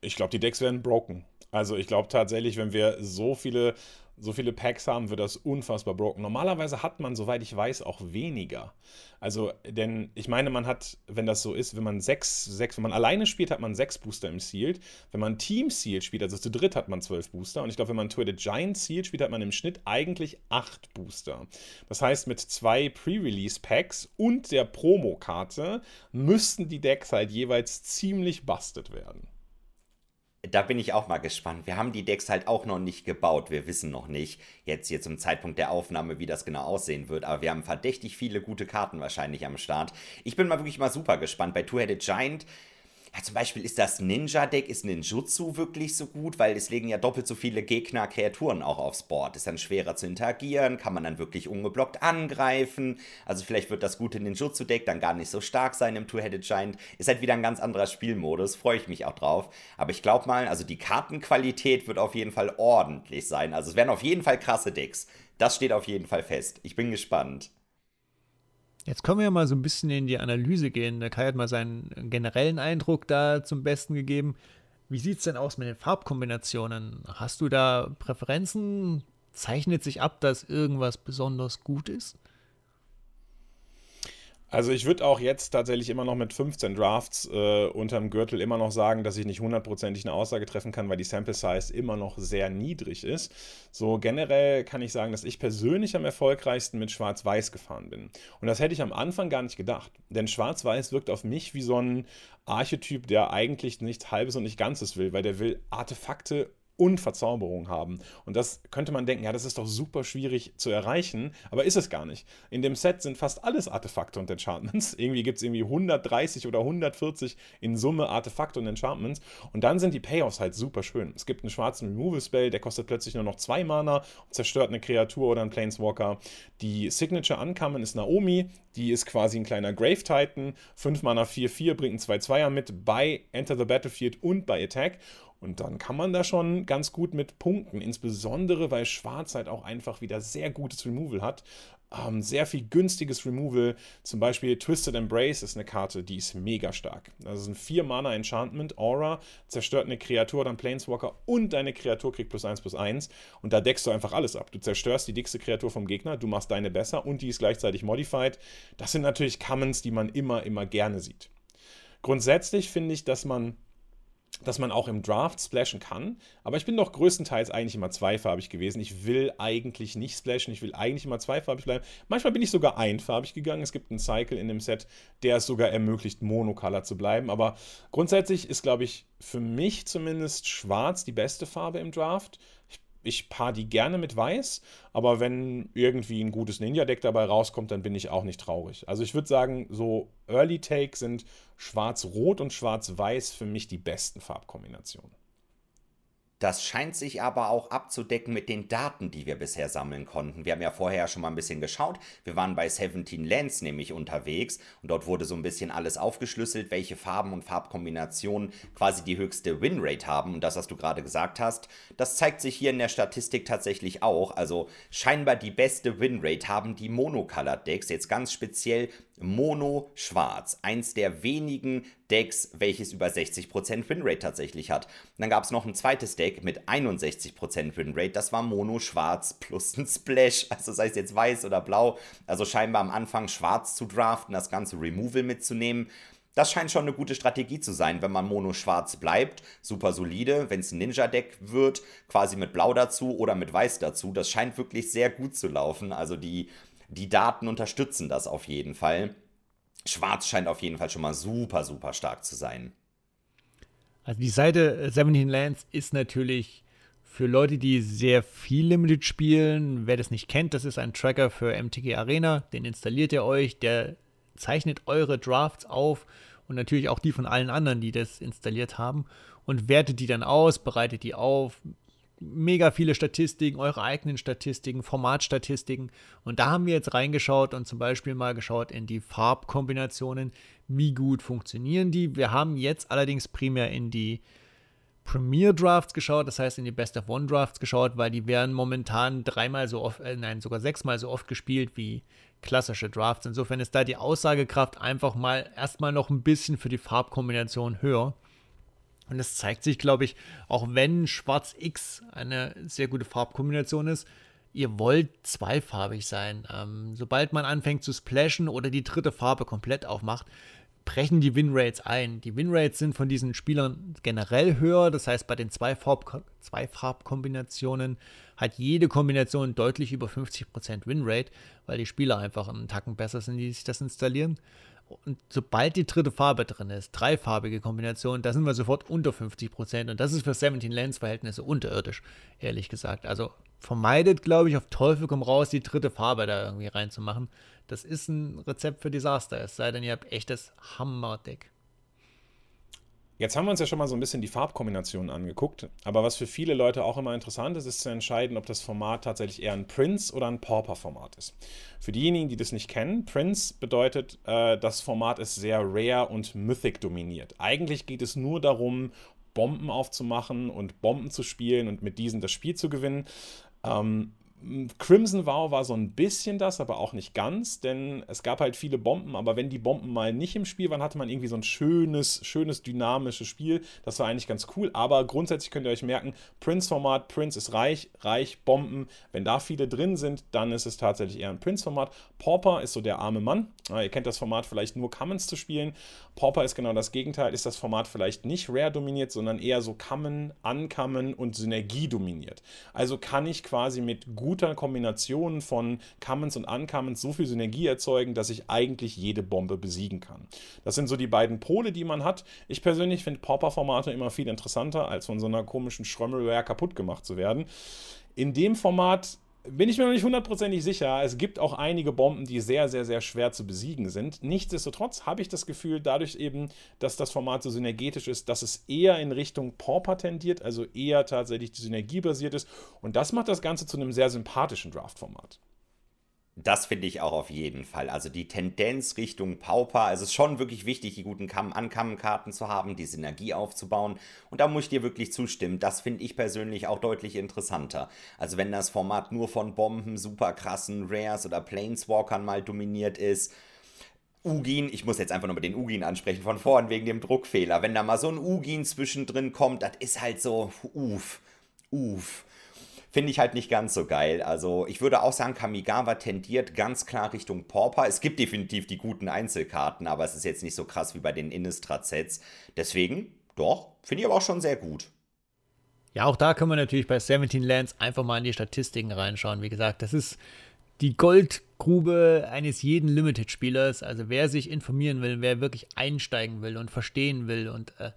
Ich glaube, die Decks werden broken. Also ich glaube tatsächlich, wenn wir so viele so viele Packs haben, wird das unfassbar broken. Normalerweise hat man, soweit ich weiß, auch weniger. Also, denn ich meine, man hat, wenn das so ist, wenn man sechs, sechs, wenn man alleine spielt, hat man sechs Booster im Sealed. Wenn man Team Sealed spielt, also zu dritt hat man zwölf Booster. Und ich glaube, wenn man Twitter Giant Sealed spielt, hat man im Schnitt eigentlich acht Booster. Das heißt, mit zwei Pre-Release-Packs und der Promokarte müssten die Decks halt jeweils ziemlich busted werden. Da bin ich auch mal gespannt. Wir haben die Decks halt auch noch nicht gebaut. Wir wissen noch nicht, jetzt hier zum Zeitpunkt der Aufnahme, wie das genau aussehen wird. Aber wir haben verdächtig viele gute Karten wahrscheinlich am Start. Ich bin mal wirklich mal super gespannt. Bei Two-Headed Giant ja, zum Beispiel ist das Ninja-Deck, ist Ninjutsu wirklich so gut, weil es legen ja doppelt so viele Gegner, Kreaturen auch aufs Board. Ist dann schwerer zu interagieren, kann man dann wirklich ungeblockt angreifen. Also vielleicht wird das gute Ninjutsu-Deck dann gar nicht so stark sein im Two-Headed Giant. Ist halt wieder ein ganz anderer Spielmodus, freue ich mich auch drauf. Aber ich glaube mal, also die Kartenqualität wird auf jeden Fall ordentlich sein. Also es werden auf jeden Fall krasse Decks. Das steht auf jeden Fall fest. Ich bin gespannt. Jetzt können wir ja mal so ein bisschen in die Analyse gehen. Der Kai hat mal seinen generellen Eindruck da zum Besten gegeben. Wie sieht es denn aus mit den Farbkombinationen? Hast du da Präferenzen? Zeichnet sich ab, dass irgendwas besonders gut ist? Also ich würde auch jetzt tatsächlich immer noch mit 15 Drafts äh, unterm Gürtel immer noch sagen, dass ich nicht hundertprozentig eine Aussage treffen kann, weil die Sample Size immer noch sehr niedrig ist. So generell kann ich sagen, dass ich persönlich am erfolgreichsten mit Schwarz-Weiß gefahren bin. Und das hätte ich am Anfang gar nicht gedacht. Denn Schwarz-Weiß wirkt auf mich wie so ein Archetyp, der eigentlich nichts Halbes und nicht Ganzes will, weil der will Artefakte und Verzauberung haben. Und das könnte man denken, ja, das ist doch super schwierig zu erreichen, aber ist es gar nicht. In dem Set sind fast alles Artefakte und Enchantments. Irgendwie gibt es irgendwie 130 oder 140 in Summe Artefakte und Enchantments. Und dann sind die Payoffs halt super schön. Es gibt einen schwarzen Removal-Spell, der kostet plötzlich nur noch zwei Mana und zerstört eine Kreatur oder einen Planeswalker. Die Signature Uncommon ist Naomi, die ist quasi ein kleiner Grave Titan. 5 Mana 4-4 bringt einen 2-2er mit bei Enter the Battlefield und bei Attack. Und dann kann man da schon ganz gut mit punkten, insbesondere weil Schwarz halt auch einfach wieder sehr gutes Removal hat. Ähm, sehr viel günstiges Removal. Zum Beispiel Twisted Embrace ist eine Karte, die ist mega stark. Das ist ein 4-Mana Enchantment, Aura, zerstört eine Kreatur, dann Planeswalker und deine Kreatur kriegt plus 1 plus 1. Und da deckst du einfach alles ab. Du zerstörst die dickste Kreatur vom Gegner, du machst deine besser und die ist gleichzeitig modified. Das sind natürlich Commons, die man immer, immer gerne sieht. Grundsätzlich finde ich, dass man dass man auch im Draft splashen kann. Aber ich bin doch größtenteils eigentlich immer zweifarbig gewesen. Ich will eigentlich nicht splashen, ich will eigentlich immer zweifarbig bleiben. Manchmal bin ich sogar einfarbig gegangen. Es gibt einen Cycle in dem Set, der es sogar ermöglicht, monocolor zu bleiben. Aber grundsätzlich ist, glaube ich, für mich zumindest schwarz die beste Farbe im Draft. Ich paar die gerne mit weiß, aber wenn irgendwie ein gutes Ninja-Deck dabei rauskommt, dann bin ich auch nicht traurig. Also ich würde sagen, so Early Take sind schwarz-rot und schwarz-weiß für mich die besten Farbkombinationen. Das scheint sich aber auch abzudecken mit den Daten, die wir bisher sammeln konnten. Wir haben ja vorher schon mal ein bisschen geschaut. Wir waren bei 17 Lands nämlich unterwegs und dort wurde so ein bisschen alles aufgeschlüsselt, welche Farben und Farbkombinationen quasi die höchste Winrate haben. Und das, was du gerade gesagt hast, das zeigt sich hier in der Statistik tatsächlich auch. Also scheinbar die beste Winrate haben die Monocolored Decks, jetzt ganz speziell Mono Schwarz. Eins der wenigen Decks, welches über 60% Winrate tatsächlich hat. Und dann gab es noch ein zweites Deck mit 61% Winrate. Das war Mono Schwarz plus ein Splash. Also sei es jetzt weiß oder blau. Also scheinbar am Anfang schwarz zu draften, das ganze Removal mitzunehmen. Das scheint schon eine gute Strategie zu sein, wenn man Mono-Schwarz bleibt. Super solide. Wenn es ein Ninja-Deck wird, quasi mit Blau dazu oder mit Weiß dazu. Das scheint wirklich sehr gut zu laufen. Also die die Daten unterstützen das auf jeden Fall. Schwarz scheint auf jeden Fall schon mal super, super stark zu sein. Also die Seite 17 Lands ist natürlich für Leute, die sehr viel Limited spielen. Wer das nicht kennt, das ist ein Tracker für MTG Arena. Den installiert ihr euch, der zeichnet eure Drafts auf und natürlich auch die von allen anderen, die das installiert haben und wertet die dann aus, bereitet die auf, mega viele Statistiken, eure eigenen Statistiken, Formatstatistiken. Und da haben wir jetzt reingeschaut und zum Beispiel mal geschaut in die Farbkombinationen, wie gut funktionieren die. Wir haben jetzt allerdings primär in die Premier Drafts geschaut, das heißt in die Best of One Drafts geschaut, weil die werden momentan dreimal so oft, äh, nein, sogar sechsmal so oft gespielt wie klassische Drafts. Insofern ist da die Aussagekraft einfach mal erstmal noch ein bisschen für die Farbkombination höher. Und das zeigt sich, glaube ich, auch wenn Schwarz X eine sehr gute Farbkombination ist, ihr wollt zweifarbig sein. Ähm, sobald man anfängt zu splashen oder die dritte Farbe komplett aufmacht, brechen die Winrates ein. Die Winrates sind von diesen Spielern generell höher, das heißt bei den zwei, Farb zwei Farbkombinationen hat jede Kombination deutlich über 50% Winrate, weil die Spieler einfach einen Tacken besser sind, die sich das installieren. Und sobald die dritte Farbe drin ist, dreifarbige Kombination, da sind wir sofort unter 50% und das ist für 17 Lens Verhältnisse unterirdisch, ehrlich gesagt. Also vermeidet, glaube ich, auf Teufel komm raus, die dritte Farbe da irgendwie reinzumachen. Das ist ein Rezept für Desaster, es sei denn, ihr habt echtes Hammerdeck. Jetzt haben wir uns ja schon mal so ein bisschen die Farbkombinationen angeguckt, aber was für viele Leute auch immer interessant ist, ist zu entscheiden, ob das Format tatsächlich eher ein Prince oder ein Pauper-Format ist. Für diejenigen, die das nicht kennen, Prince bedeutet, äh, das Format ist sehr rare und mythic dominiert. Eigentlich geht es nur darum, Bomben aufzumachen und Bomben zu spielen und mit diesen das Spiel zu gewinnen. Ähm, Crimson Vow war so ein bisschen das, aber auch nicht ganz, denn es gab halt viele Bomben, aber wenn die Bomben mal nicht im Spiel waren, hatte man irgendwie so ein schönes, schönes, dynamisches Spiel. Das war eigentlich ganz cool, aber grundsätzlich könnt ihr euch merken, Prince-Format, Prince ist reich, reich, Bomben. Wenn da viele drin sind, dann ist es tatsächlich eher ein Prince-Format. Pauper ist so der arme Mann. ihr kennt das Format vielleicht nur Commons zu spielen. Pauper ist genau das Gegenteil, ist das Format vielleicht nicht Rare dominiert, sondern eher so Common, Uncommon und Synergie dominiert. Also kann ich quasi mit gut guter Kombination von Commons und Uncommons so viel Synergie erzeugen, dass ich eigentlich jede Bombe besiegen kann. Das sind so die beiden Pole, die man hat. Ich persönlich finde Pauper-Formate immer viel interessanter, als von so einer komischen Schrömmelware kaputt gemacht zu werden. In dem Format bin ich mir noch nicht hundertprozentig sicher. Es gibt auch einige Bomben, die sehr, sehr, sehr schwer zu besiegen sind. Nichtsdestotrotz habe ich das Gefühl, dadurch eben, dass das Format so synergetisch ist, dass es eher in Richtung Pauper tendiert, also eher tatsächlich synergiebasiert ist. Und das macht das Ganze zu einem sehr sympathischen Draft-Format. Das finde ich auch auf jeden Fall. Also die Tendenz Richtung Pauper. Also es ist schon wirklich wichtig, die guten Ankammenkarten zu haben, die Synergie aufzubauen. Und da muss ich dir wirklich zustimmen. Das finde ich persönlich auch deutlich interessanter. Also wenn das Format nur von Bomben, super krassen Rares oder Planeswalkern mal dominiert ist. Ugin, ich muss jetzt einfach nur mit den Ugin ansprechen von vorn wegen dem Druckfehler. Wenn da mal so ein Ugin zwischendrin kommt, das ist halt so, uff, uff finde ich halt nicht ganz so geil. Also ich würde auch sagen, Kamigawa tendiert ganz klar Richtung Pauper. Es gibt definitiv die guten Einzelkarten, aber es ist jetzt nicht so krass wie bei den Innistrad-Sets. Deswegen, doch, finde ich aber auch schon sehr gut. Ja, auch da können wir natürlich bei 17 Lands einfach mal in die Statistiken reinschauen. Wie gesagt, das ist die Goldgrube eines jeden Limited-Spielers. Also wer sich informieren will, wer wirklich einsteigen will und verstehen will und äh,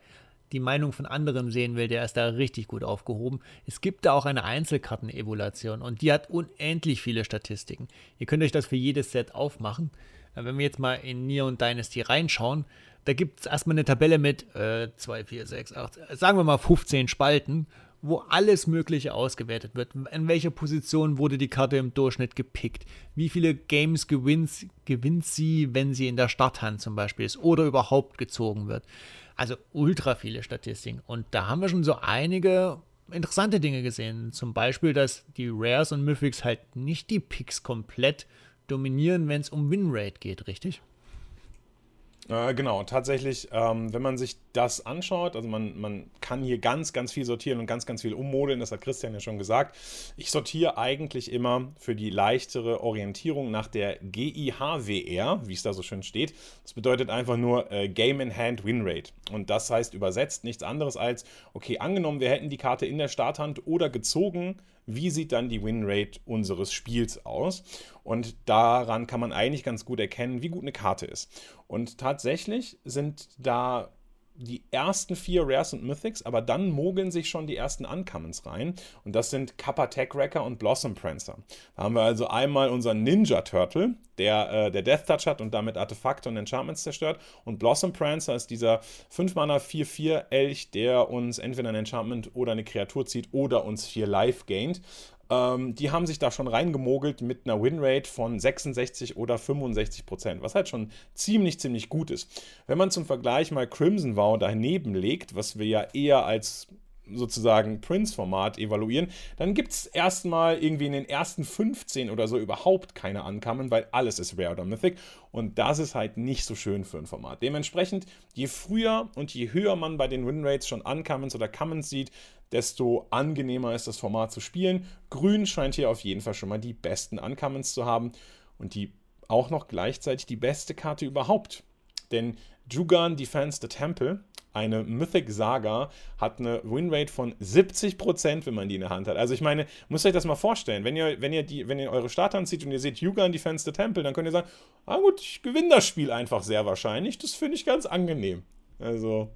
die Meinung von anderen sehen will, der ist da richtig gut aufgehoben. Es gibt da auch eine Einzelkarten-Evaluation und die hat unendlich viele Statistiken. Ihr könnt euch das für jedes Set aufmachen. Äh, wenn wir jetzt mal in Neon Dynasty reinschauen, da gibt es erstmal eine Tabelle mit äh, 2, 4, 6, 8, sagen wir mal 15 Spalten, wo alles Mögliche ausgewertet wird. In welcher Position wurde die Karte im Durchschnitt gepickt? Wie viele Games gewinnt, gewinnt sie, wenn sie in der Starthand zum Beispiel ist oder überhaupt gezogen wird? Also ultra viele Statistiken. Und da haben wir schon so einige interessante Dinge gesehen. Zum Beispiel, dass die Rares und Mythics halt nicht die Picks komplett dominieren, wenn es um Winrate geht, richtig? Äh, genau, tatsächlich, ähm, wenn man sich das anschaut, also man, man kann hier ganz, ganz viel sortieren und ganz, ganz viel ummodeln, das hat Christian ja schon gesagt. Ich sortiere eigentlich immer für die leichtere Orientierung nach der GIHWR, wie es da so schön steht. Das bedeutet einfach nur äh, Game in Hand Win Rate. Und das heißt übersetzt nichts anderes als, okay, angenommen, wir hätten die Karte in der Starthand oder gezogen, wie sieht dann die Winrate unseres Spiels aus. Und daran kann man eigentlich ganz gut erkennen, wie gut eine Karte ist. Und tatsächlich sind da die ersten vier Rares und Mythics, aber dann mogeln sich schon die ersten Uncommons rein. Und das sind Kappa Tech Wrecker und Blossom Prancer. Da haben wir also einmal unseren Ninja Turtle, der, äh, der Death Touch hat und damit Artefakte und Enchantments zerstört. Und Blossom Prancer ist dieser 5-Mana 4-4 Elch, der uns entweder ein Enchantment oder eine Kreatur zieht oder uns 4 Life gaint. Ähm, die haben sich da schon reingemogelt mit einer Winrate von 66 oder 65 Prozent, was halt schon ziemlich, ziemlich gut ist. Wenn man zum Vergleich mal Crimson Vow daneben legt, was wir ja eher als sozusagen Prince-Format evaluieren, dann gibt es erstmal irgendwie in den ersten 15 oder so überhaupt keine Ankamen, weil alles ist Rare oder Mythic. Und das ist halt nicht so schön für ein Format. Dementsprechend, je früher und je höher man bei den Winrates schon Uncommons oder Commons sieht, desto angenehmer ist das Format zu spielen. Grün scheint hier auf jeden Fall schon mal die besten Uncommons zu haben und die auch noch gleichzeitig die beste Karte überhaupt. Denn Jugan Defense the Temple, eine Mythic Saga, hat eine Winrate von 70%, wenn man die in der Hand hat. Also ich meine, müsst euch das mal vorstellen. Wenn ihr, wenn ihr, die, wenn ihr eure Start anzieht und ihr seht Jugan Defense the Temple, dann könnt ihr sagen, ah gut, ich gewinne das Spiel einfach sehr wahrscheinlich. Das finde ich ganz angenehm. Also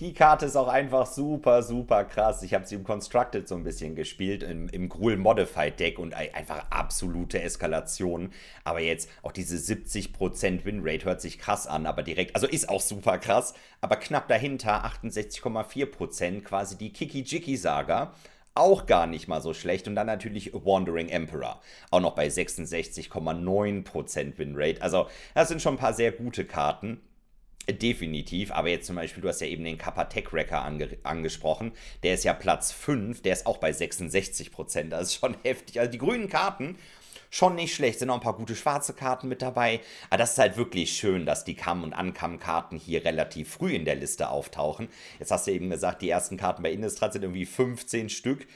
die Karte ist auch einfach super, super krass. Ich habe sie im Constructed so ein bisschen gespielt, im, im Gruul Modified Deck und einfach absolute Eskalation. Aber jetzt auch diese 70% Winrate hört sich krass an, aber direkt, also ist auch super krass, aber knapp dahinter 68,4%, quasi die Kiki-Jiki-Saga auch gar nicht mal so schlecht. Und dann natürlich Wandering Emperor, auch noch bei 66,9% Winrate. Also das sind schon ein paar sehr gute Karten. Definitiv, aber jetzt zum Beispiel, du hast ja eben den Kappa Tech Wrecker ange angesprochen, der ist ja Platz 5, der ist auch bei 66 Prozent, das ist schon heftig. Also die grünen Karten, schon nicht schlecht, sind noch ein paar gute schwarze Karten mit dabei, aber das ist halt wirklich schön, dass die Kamm- und Ankam-Karten hier relativ früh in der Liste auftauchen. Jetzt hast du eben gesagt, die ersten Karten bei Innistrad sind irgendwie 15 Stück.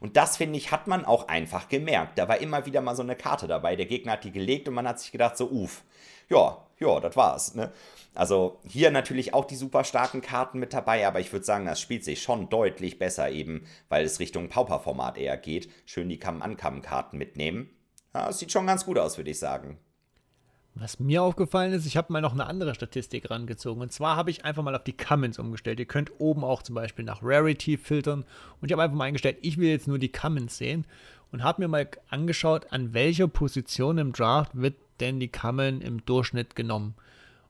Und das, finde ich, hat man auch einfach gemerkt. Da war immer wieder mal so eine Karte dabei. Der Gegner hat die gelegt und man hat sich gedacht, so, uff, ja, ja, das war's. Ne? Also hier natürlich auch die super starken Karten mit dabei, aber ich würde sagen, das spielt sich schon deutlich besser eben, weil es Richtung Pauper-Format eher geht. Schön die Kamm-Ankam-Karten mitnehmen. Ja, es sieht schon ganz gut aus, würde ich sagen. Was mir aufgefallen ist, ich habe mal noch eine andere Statistik rangezogen. Und zwar habe ich einfach mal auf die Commons umgestellt. Ihr könnt oben auch zum Beispiel nach Rarity filtern. Und ich habe einfach mal eingestellt, ich will jetzt nur die Commons sehen. Und habe mir mal angeschaut, an welcher Position im Draft wird denn die Common im Durchschnitt genommen.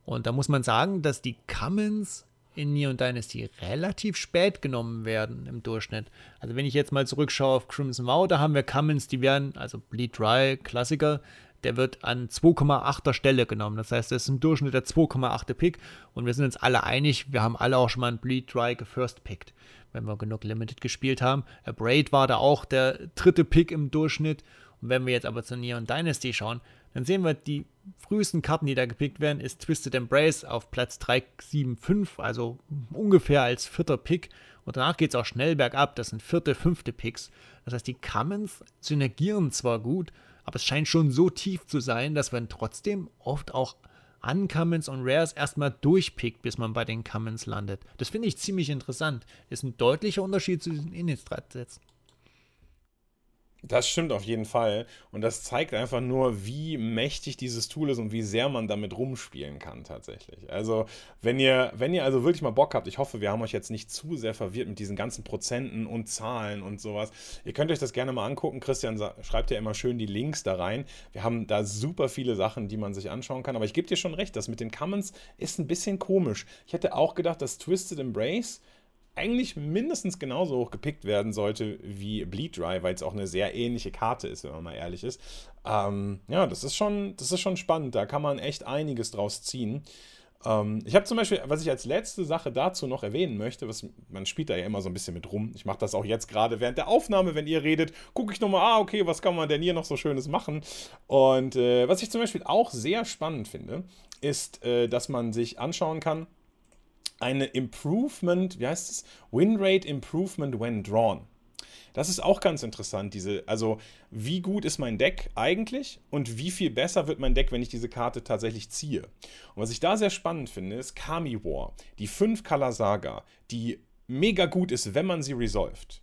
Und da muss man sagen, dass die Commons in Neon Dynasty relativ spät genommen werden im Durchschnitt. Also wenn ich jetzt mal zurückschaue auf Crimson Vow, da haben wir Commons, die werden, also Bleed Dry, Klassiker, der wird an 2,8er Stelle genommen. Das heißt, das ist im Durchschnitt der 2,8er Pick und wir sind uns alle einig, wir haben alle auch schon mal einen Bleed Dry gefirst pickt, wenn wir genug Limited gespielt haben. A Braid war da auch der dritte Pick im Durchschnitt und wenn wir jetzt aber zur Neon Dynasty schauen, dann sehen wir, die frühesten Karten, die da gepickt werden, ist Twisted Embrace auf Platz 375, also ungefähr als vierter Pick. Und danach geht es auch schnell bergab, das sind vierte, fünfte Picks. Das heißt, die Commons synergieren zwar gut, aber es scheint schon so tief zu sein, dass man trotzdem oft auch Uncommons und Rares erstmal durchpickt, bis man bei den Commons landet. Das finde ich ziemlich interessant. Ist ein deutlicher Unterschied zu diesen Innistrad-Sätzen. Das stimmt auf jeden Fall. Und das zeigt einfach nur, wie mächtig dieses Tool ist und wie sehr man damit rumspielen kann tatsächlich. Also, wenn ihr, wenn ihr also wirklich mal Bock habt, ich hoffe, wir haben euch jetzt nicht zu sehr verwirrt mit diesen ganzen Prozenten und Zahlen und sowas. Ihr könnt euch das gerne mal angucken. Christian schreibt ja immer schön die Links da rein. Wir haben da super viele Sachen, die man sich anschauen kann. Aber ich gebe dir schon recht, das mit den Commons ist ein bisschen komisch. Ich hätte auch gedacht, dass Twisted Embrace eigentlich mindestens genauso hoch gepickt werden sollte wie Bleed Dry, weil es auch eine sehr ähnliche Karte ist, wenn man mal ehrlich ist. Ähm, ja, das ist, schon, das ist schon spannend. Da kann man echt einiges draus ziehen. Ähm, ich habe zum Beispiel, was ich als letzte Sache dazu noch erwähnen möchte, was, man spielt da ja immer so ein bisschen mit rum. Ich mache das auch jetzt gerade während der Aufnahme, wenn ihr redet, gucke ich nochmal, ah, okay, was kann man denn hier noch so Schönes machen? Und äh, was ich zum Beispiel auch sehr spannend finde, ist, äh, dass man sich anschauen kann, eine Improvement, wie heißt es? Winrate Improvement when drawn. Das ist auch ganz interessant, diese, also wie gut ist mein Deck eigentlich und wie viel besser wird mein Deck, wenn ich diese Karte tatsächlich ziehe. Und was ich da sehr spannend finde, ist Kami War, die 5 Color Saga, die mega gut ist, wenn man sie resolved.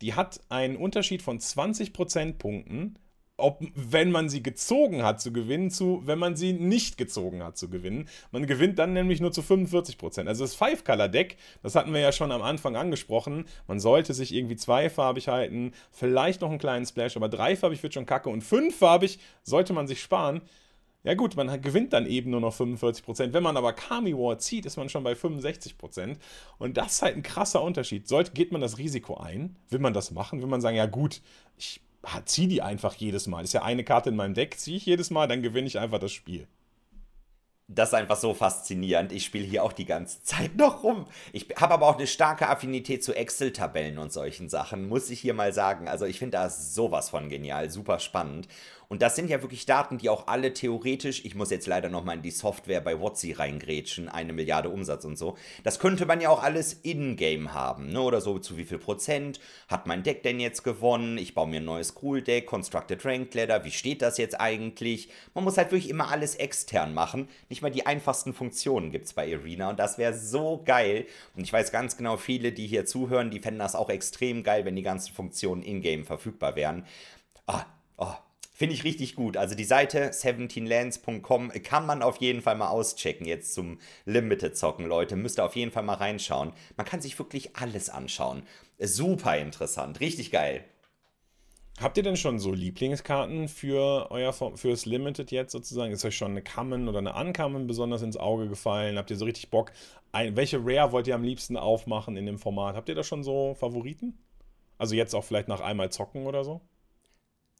Die hat einen Unterschied von 20 Prozentpunkten ob, wenn man sie gezogen hat zu gewinnen, zu, wenn man sie nicht gezogen hat zu gewinnen. Man gewinnt dann nämlich nur zu 45%. Also das Five-Color-Deck, das hatten wir ja schon am Anfang angesprochen, man sollte sich irgendwie zweifarbig halten, vielleicht noch einen kleinen Splash, aber dreifarbig wird schon kacke und fünffarbig sollte man sich sparen. Ja gut, man gewinnt dann eben nur noch 45%. Wenn man aber Kami War zieht, ist man schon bei 65%. Und das ist halt ein krasser Unterschied. Sollte, geht man das Risiko ein? Will man das machen? Will man sagen, ja gut, ich zieh die einfach jedes Mal. Ist ja eine Karte in meinem Deck, ziehe ich jedes Mal, dann gewinne ich einfach das Spiel. das ist einfach so faszinierend. Ich spiele hier auch die ganze Zeit noch rum. Ich habe aber auch eine starke Affinität zu Excel-Tabellen und solchen Sachen, muss ich hier mal sagen. Also ich finde das sowas von genial, super spannend. Und das sind ja wirklich Daten, die auch alle theoretisch, ich muss jetzt leider nochmal in die Software bei WotC reingrätschen, eine Milliarde Umsatz und so. Das könnte man ja auch alles in-game haben, ne? Oder so, zu wie viel Prozent hat mein Deck denn jetzt gewonnen? Ich baue mir ein neues Cool-Deck, Constructed Ranked Ladder, wie steht das jetzt eigentlich? Man muss halt wirklich immer alles extern machen. Nicht mal die einfachsten Funktionen gibt es bei Arena und das wäre so geil. Und ich weiß ganz genau, viele, die hier zuhören, die fänden das auch extrem geil, wenn die ganzen Funktionen in-game verfügbar wären. Ah, oh, Finde ich richtig gut. Also die Seite 17lands.com kann man auf jeden Fall mal auschecken jetzt zum Limited Zocken, Leute. Müsst ihr auf jeden Fall mal reinschauen. Man kann sich wirklich alles anschauen. Super interessant, richtig geil. Habt ihr denn schon so Lieblingskarten für euer fürs Limited jetzt sozusagen? Ist euch schon eine Common oder eine Uncommon besonders ins Auge gefallen? Habt ihr so richtig Bock? Ein, welche Rare wollt ihr am liebsten aufmachen in dem Format? Habt ihr da schon so Favoriten? Also jetzt auch vielleicht nach einmal zocken oder so?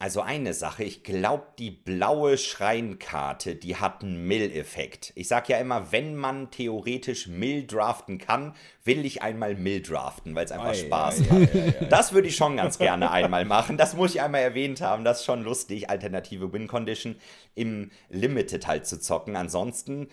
Also eine Sache, ich glaube, die blaue Schreinkarte, die hat einen Mill-Effekt. Ich sage ja immer, wenn man theoretisch Mill draften kann, will ich einmal Mill draften, weil es einfach ei, Spaß ei, macht. Ei, das würde ich schon ganz gerne einmal machen. Das muss ich einmal erwähnt haben. Das ist schon lustig, alternative Win-Condition im Limited halt zu zocken. Ansonsten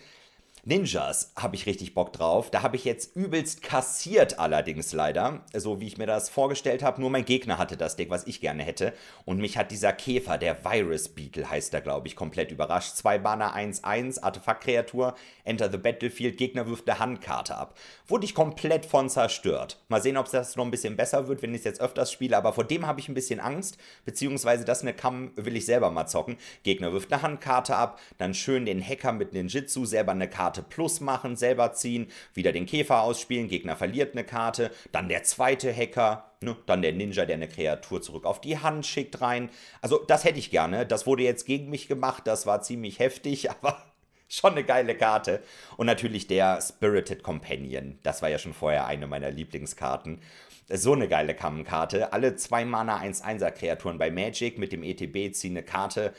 Ninjas habe ich richtig Bock drauf. Da habe ich jetzt übelst kassiert allerdings leider, so wie ich mir das vorgestellt habe. Nur mein Gegner hatte das Deck, was ich gerne hätte. Und mich hat dieser Käfer, der Virus Beetle heißt er, glaube ich, komplett überrascht. Zwei Banner 1-1, Artefaktkreatur, Enter the Battlefield, Gegner wirft eine Handkarte ab. Wurde ich komplett von zerstört. Mal sehen, ob das noch ein bisschen besser wird, wenn ich es jetzt öfters spiele. Aber vor dem habe ich ein bisschen Angst. Beziehungsweise das eine Kamm will ich selber mal zocken. Gegner wirft eine Handkarte ab, dann schön den Hacker mit Ninjitsu selber eine Karte Karte plus machen, selber ziehen, wieder den Käfer ausspielen, Gegner verliert eine Karte, dann der zweite Hacker, ne, dann der Ninja, der eine Kreatur zurück auf die Hand schickt rein. Also das hätte ich gerne. Das wurde jetzt gegen mich gemacht, das war ziemlich heftig, aber schon eine geile Karte. Und natürlich der Spirited Companion. Das war ja schon vorher eine meiner Lieblingskarten. So eine geile Kammenkarte. Alle zwei Mana 1-1er Kreaturen bei Magic mit dem ETB ziehen eine Karte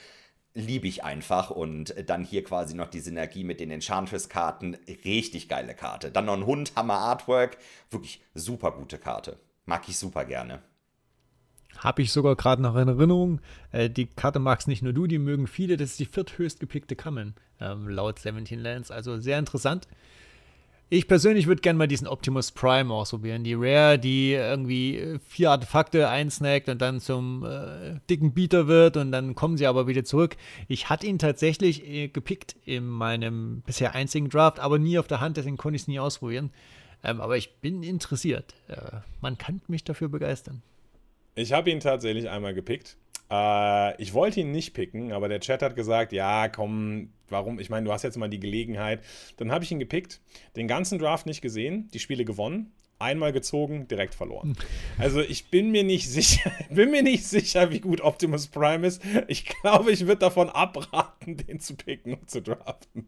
liebe ich einfach. Und dann hier quasi noch die Synergie mit den Enchantress-Karten. Richtig geile Karte. Dann noch ein Hund, Hammer Artwork. Wirklich super gute Karte. Mag ich super gerne. Habe ich sogar gerade noch in Erinnerung. Äh, die Karte magst nicht nur du, die mögen viele. Das ist die vierthöchst gepickte Kammern ähm, laut 17 Lands. Also sehr interessant. Ich persönlich würde gerne mal diesen Optimus Prime ausprobieren. Die Rare, die irgendwie äh, vier Artefakte einsnackt und dann zum äh, dicken Beater wird und dann kommen sie aber wieder zurück. Ich hatte ihn tatsächlich äh, gepickt in meinem bisher einzigen Draft, aber nie auf der Hand, deswegen konnte ich es nie ausprobieren. Ähm, aber ich bin interessiert. Äh, man kann mich dafür begeistern. Ich habe ihn tatsächlich einmal gepickt. Äh, ich wollte ihn nicht picken, aber der Chat hat gesagt, ja, komm, warum? Ich meine, du hast jetzt mal die Gelegenheit. Dann habe ich ihn gepickt, den ganzen Draft nicht gesehen, die Spiele gewonnen, einmal gezogen, direkt verloren. Also ich bin mir nicht sicher, bin mir nicht sicher, wie gut Optimus Prime ist. Ich glaube, ich würde davon abraten, den zu picken und zu draften.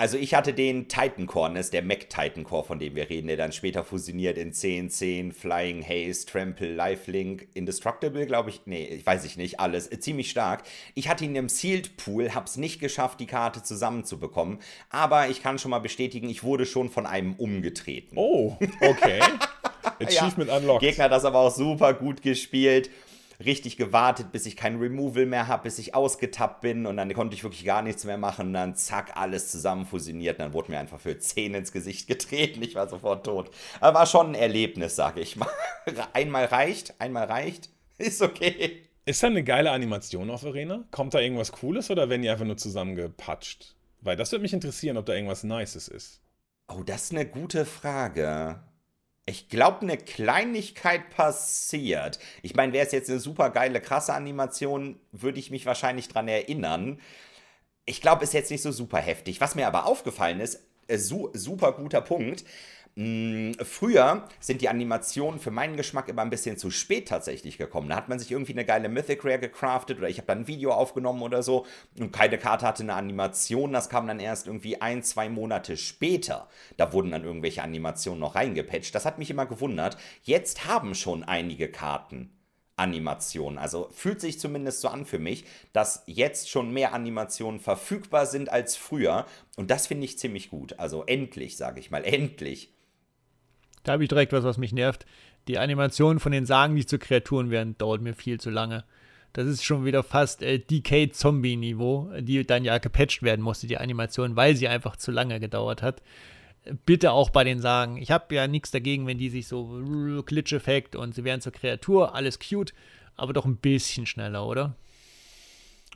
Also ich hatte den Titan Core, das ist der Mac Titan Core, von dem wir reden, der dann später fusioniert in 10, 10, Flying Haze, Trample, Lifelink, Indestructible, glaube ich. Nee, ich weiß ich nicht, alles. Äh, ziemlich stark. Ich hatte ihn im Sealed Pool, hab's nicht geschafft, die Karte zusammenzubekommen. Aber ich kann schon mal bestätigen, ich wurde schon von einem umgetreten. Oh, okay. Achievement ja. unlocked. Gegner hat das aber auch super gut gespielt richtig gewartet, bis ich kein Removal mehr habe, bis ich ausgetappt bin und dann konnte ich wirklich gar nichts mehr machen und dann zack, alles zusammen fusioniert und dann wurde mir einfach für 10 ins Gesicht getreten. Ich war sofort tot. Aber war schon ein Erlebnis, sage ich mal. Einmal reicht, einmal reicht, ist okay. Ist da eine geile Animation auf Arena? Kommt da irgendwas Cooles oder werden die einfach nur zusammengepatscht? Weil das würde mich interessieren, ob da irgendwas Nices ist. Oh, das ist eine gute Frage. Ich glaube, eine Kleinigkeit passiert. Ich meine, wäre es jetzt eine super geile, krasse Animation, würde ich mich wahrscheinlich dran erinnern. Ich glaube, ist jetzt nicht so super heftig. Was mir aber aufgefallen ist, äh, su super guter Punkt. Hm, früher sind die Animationen für meinen Geschmack immer ein bisschen zu spät tatsächlich gekommen. Da hat man sich irgendwie eine geile Mythic Rare gecraftet oder ich habe dann ein Video aufgenommen oder so und keine Karte hatte eine Animation. Das kam dann erst irgendwie ein, zwei Monate später. Da wurden dann irgendwelche Animationen noch reingepatcht. Das hat mich immer gewundert. Jetzt haben schon einige Karten Animationen. Also fühlt sich zumindest so an für mich, dass jetzt schon mehr Animationen verfügbar sind als früher. Und das finde ich ziemlich gut. Also endlich, sage ich mal, endlich. Da habe ich direkt was, was mich nervt. Die Animation von den Sagen, die zu Kreaturen werden, dauert mir viel zu lange. Das ist schon wieder fast äh, DK-Zombie-Niveau, die dann ja gepatcht werden musste, die Animation, weil sie einfach zu lange gedauert hat bitte auch bei den sagen, ich habe ja nichts dagegen, wenn die sich so Glitch-Effekt und sie werden zur Kreatur, alles cute, aber doch ein bisschen schneller, oder?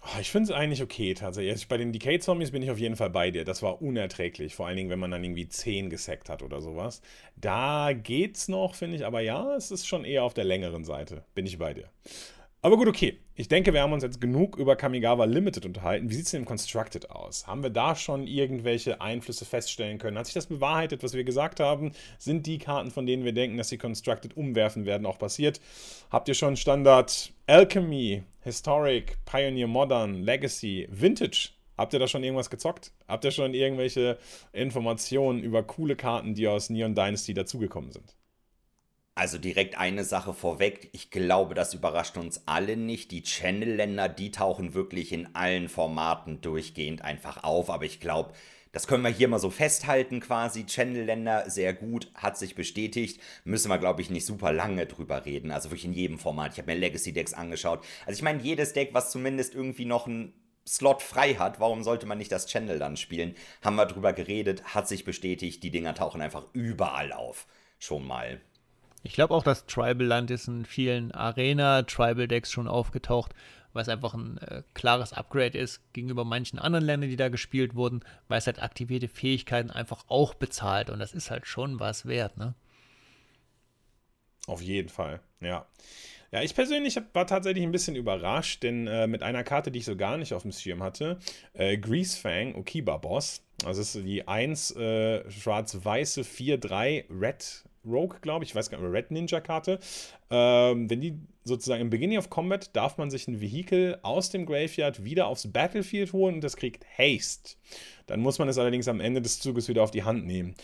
Oh, ich finde es eigentlich okay tatsächlich. Bei den Decay-Zombies bin ich auf jeden Fall bei dir. Das war unerträglich. Vor allen Dingen, wenn man dann irgendwie 10 gesackt hat oder sowas. Da geht's noch, finde ich. Aber ja, es ist schon eher auf der längeren Seite. Bin ich bei dir. Aber gut, okay. Ich denke, wir haben uns jetzt genug über Kamigawa Limited unterhalten. Wie sieht es denn im Constructed aus? Haben wir da schon irgendwelche Einflüsse feststellen können? Hat sich das bewahrheitet, was wir gesagt haben? Sind die Karten, von denen wir denken, dass sie Constructed umwerfen werden, auch passiert? Habt ihr schon Standard Alchemy, Historic, Pioneer Modern, Legacy, Vintage? Habt ihr da schon irgendwas gezockt? Habt ihr schon irgendwelche Informationen über coole Karten, die aus Neon Dynasty dazugekommen sind? Also direkt eine Sache vorweg. Ich glaube, das überrascht uns alle nicht. Die Channel-Länder, die tauchen wirklich in allen Formaten durchgehend einfach auf. Aber ich glaube, das können wir hier mal so festhalten quasi. Channel-Länder sehr gut, hat sich bestätigt. Müssen wir, glaube ich, nicht super lange drüber reden. Also wirklich in jedem Format. Ich habe mir Legacy-Decks angeschaut. Also ich meine, jedes Deck, was zumindest irgendwie noch ein Slot frei hat, warum sollte man nicht das Channel dann spielen? Haben wir drüber geredet, hat sich bestätigt. Die Dinger tauchen einfach überall auf. Schon mal. Ich glaube auch, dass Tribal Land ist in vielen Arena-Tribal-Decks schon aufgetaucht, was einfach ein äh, klares Upgrade ist gegenüber manchen anderen Ländern, die da gespielt wurden, weil es halt aktivierte Fähigkeiten einfach auch bezahlt und das ist halt schon was wert, ne? Auf jeden Fall, ja. Ja, ich persönlich war tatsächlich ein bisschen überrascht, denn äh, mit einer Karte, die ich so gar nicht auf dem Schirm hatte, äh, Greasefang, Okiba Boss, also ist die 1 äh, schwarz-weiße 4-3 Red Rogue, glaube ich, ich weiß gar nicht, Red Ninja-Karte. Ähm, wenn die sozusagen im Beginning of Combat darf man sich ein Vehikel aus dem Graveyard wieder aufs Battlefield holen und das kriegt Haste. Dann muss man es allerdings am Ende des Zuges wieder auf die Hand nehmen.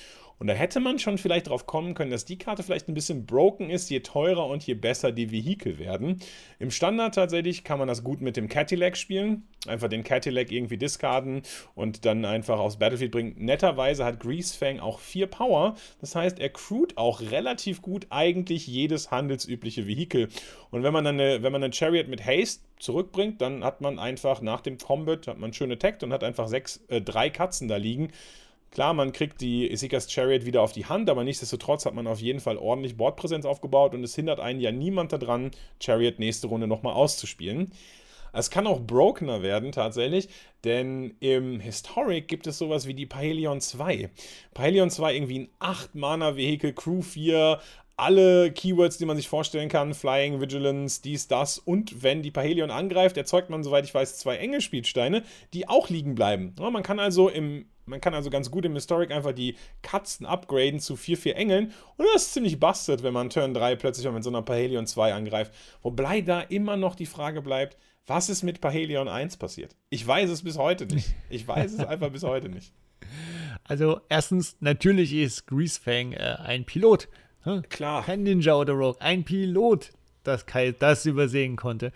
Und da hätte man schon vielleicht drauf kommen können, dass die Karte vielleicht ein bisschen broken ist, je teurer und je besser die Vehikel werden. Im Standard tatsächlich kann man das gut mit dem Cadillac spielen. Einfach den Cadillac irgendwie discarden und dann einfach aufs Battlefield bringen. Netterweise hat Greasefang auch 4 Power. Das heißt, er crewt auch relativ gut eigentlich jedes handelsübliche Vehikel. Und wenn man dann eine, wenn man eine Chariot mit Haste zurückbringt, dann hat man einfach nach dem Combat hat man schöne Takt und hat einfach sechs, äh, drei Katzen da liegen. Klar, man kriegt die Seekers Chariot wieder auf die Hand, aber nichtsdestotrotz hat man auf jeden Fall ordentlich Bordpräsenz aufgebaut und es hindert einen ja niemand daran, Chariot nächste Runde nochmal auszuspielen. Es kann auch brokener werden tatsächlich, denn im Historic gibt es sowas wie die Pahelion 2. Pahelion 2 irgendwie ein 8-Mana-Vehikel, Crew 4, alle Keywords, die man sich vorstellen kann, Flying, Vigilance, dies, das. Und wenn die Pahelion angreift, erzeugt man, soweit ich weiß, zwei Engelspielsteine, die auch liegen bleiben. Ja, man kann also im man kann also ganz gut im Historic einfach die Katzen upgraden zu 4-4 Engeln. Und das ist ziemlich busted, wenn man Turn 3 plötzlich mit so einer Pahelion 2 angreift. Wobei da immer noch die Frage bleibt, was ist mit Pahelion 1 passiert? Ich weiß es bis heute nicht. Ich weiß es einfach bis heute nicht. Also, erstens, natürlich ist Greasefang äh, ein Pilot. Hm? Klar. Kein Ninja oder Rogue, ein Pilot dass Kai das übersehen konnte.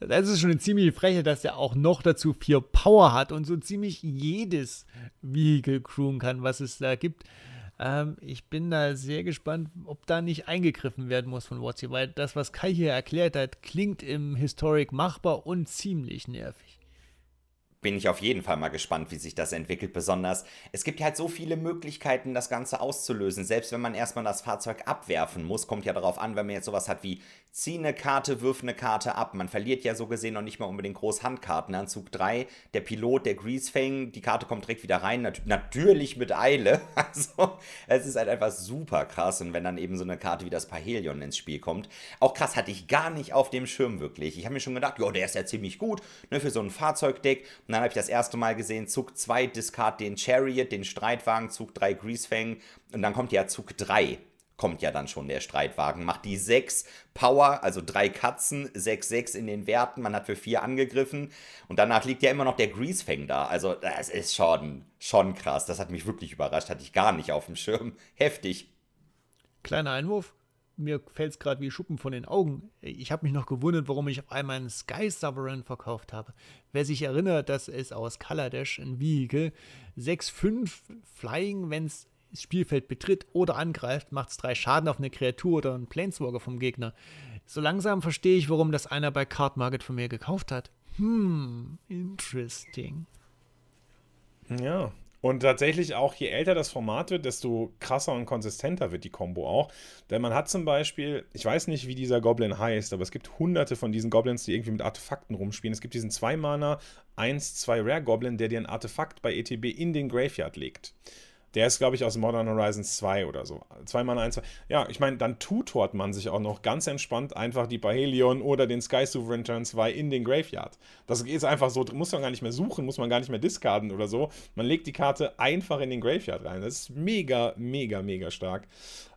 Das ist schon eine ziemliche Freche, dass er auch noch dazu vier Power hat und so ziemlich jedes Vehicle crewen kann, was es da gibt. Ähm, ich bin da sehr gespannt, ob da nicht eingegriffen werden muss von Watsi, weil das, was Kai hier erklärt hat, klingt im Historic machbar und ziemlich nervig bin ich auf jeden Fall mal gespannt, wie sich das entwickelt. Besonders, es gibt halt so viele Möglichkeiten, das Ganze auszulösen. Selbst wenn man erstmal das Fahrzeug abwerfen muss, kommt ja darauf an, wenn man jetzt sowas hat wie zieh eine Karte, wirf eine Karte ab. Man verliert ja so gesehen noch nicht mal unbedingt groß Handkarten. An Zug 3, der Pilot, der Greasefang, die Karte kommt direkt wieder rein. Nat natürlich mit Eile. Also, es ist halt einfach super krass. Und wenn dann eben so eine Karte wie das Pahelion ins Spiel kommt. Auch krass, hatte ich gar nicht auf dem Schirm wirklich. Ich habe mir schon gedacht, ja, der ist ja ziemlich gut, ne, für so ein Fahrzeugdeck. Und dann habe ich das erste Mal gesehen, Zug 2, Discard den Chariot, den Streitwagen, Zug 3 Greasefang. Und dann kommt ja Zug 3 kommt ja dann schon der Streitwagen, macht die 6 Power, also drei Katzen, 6-6 in den Werten, man hat für 4 angegriffen und danach liegt ja immer noch der Greasefang da. Also das ist schon, schon krass, das hat mich wirklich überrascht, hatte ich gar nicht auf dem Schirm. Heftig. Kleiner Einwurf, mir fällt es gerade wie Schuppen von den Augen. Ich habe mich noch gewundert, warum ich auf einmal einen Sky Sovereign verkauft habe. Wer sich erinnert, das ist aus Kaladesh ein Vehicle. 6-5 Flying, wenn es das Spielfeld betritt oder angreift, macht es drei Schaden auf eine Kreatur oder einen Planeswalker vom Gegner. So langsam verstehe ich, warum das einer bei Card Market von mir gekauft hat. Hm, interesting. Ja, und tatsächlich auch, je älter das Format wird, desto krasser und konsistenter wird die Combo auch. Denn man hat zum Beispiel, ich weiß nicht, wie dieser Goblin heißt, aber es gibt hunderte von diesen Goblins, die irgendwie mit Artefakten rumspielen. Es gibt diesen 2-Mana 1-2 Rare Goblin, der dir ein Artefakt bei ETB in den Graveyard legt. Der ist, glaube ich, aus Modern Horizons 2 oder so. Zwei Mana, ein, zwei. Ja, ich meine, dann tutort man sich auch noch ganz entspannt einfach die Parhelion oder den Sky Sovereign Turn 2 in den Graveyard. Das ist einfach so, muss man gar nicht mehr suchen, muss man gar nicht mehr discarden oder so. Man legt die Karte einfach in den Graveyard rein. Das ist mega, mega, mega stark.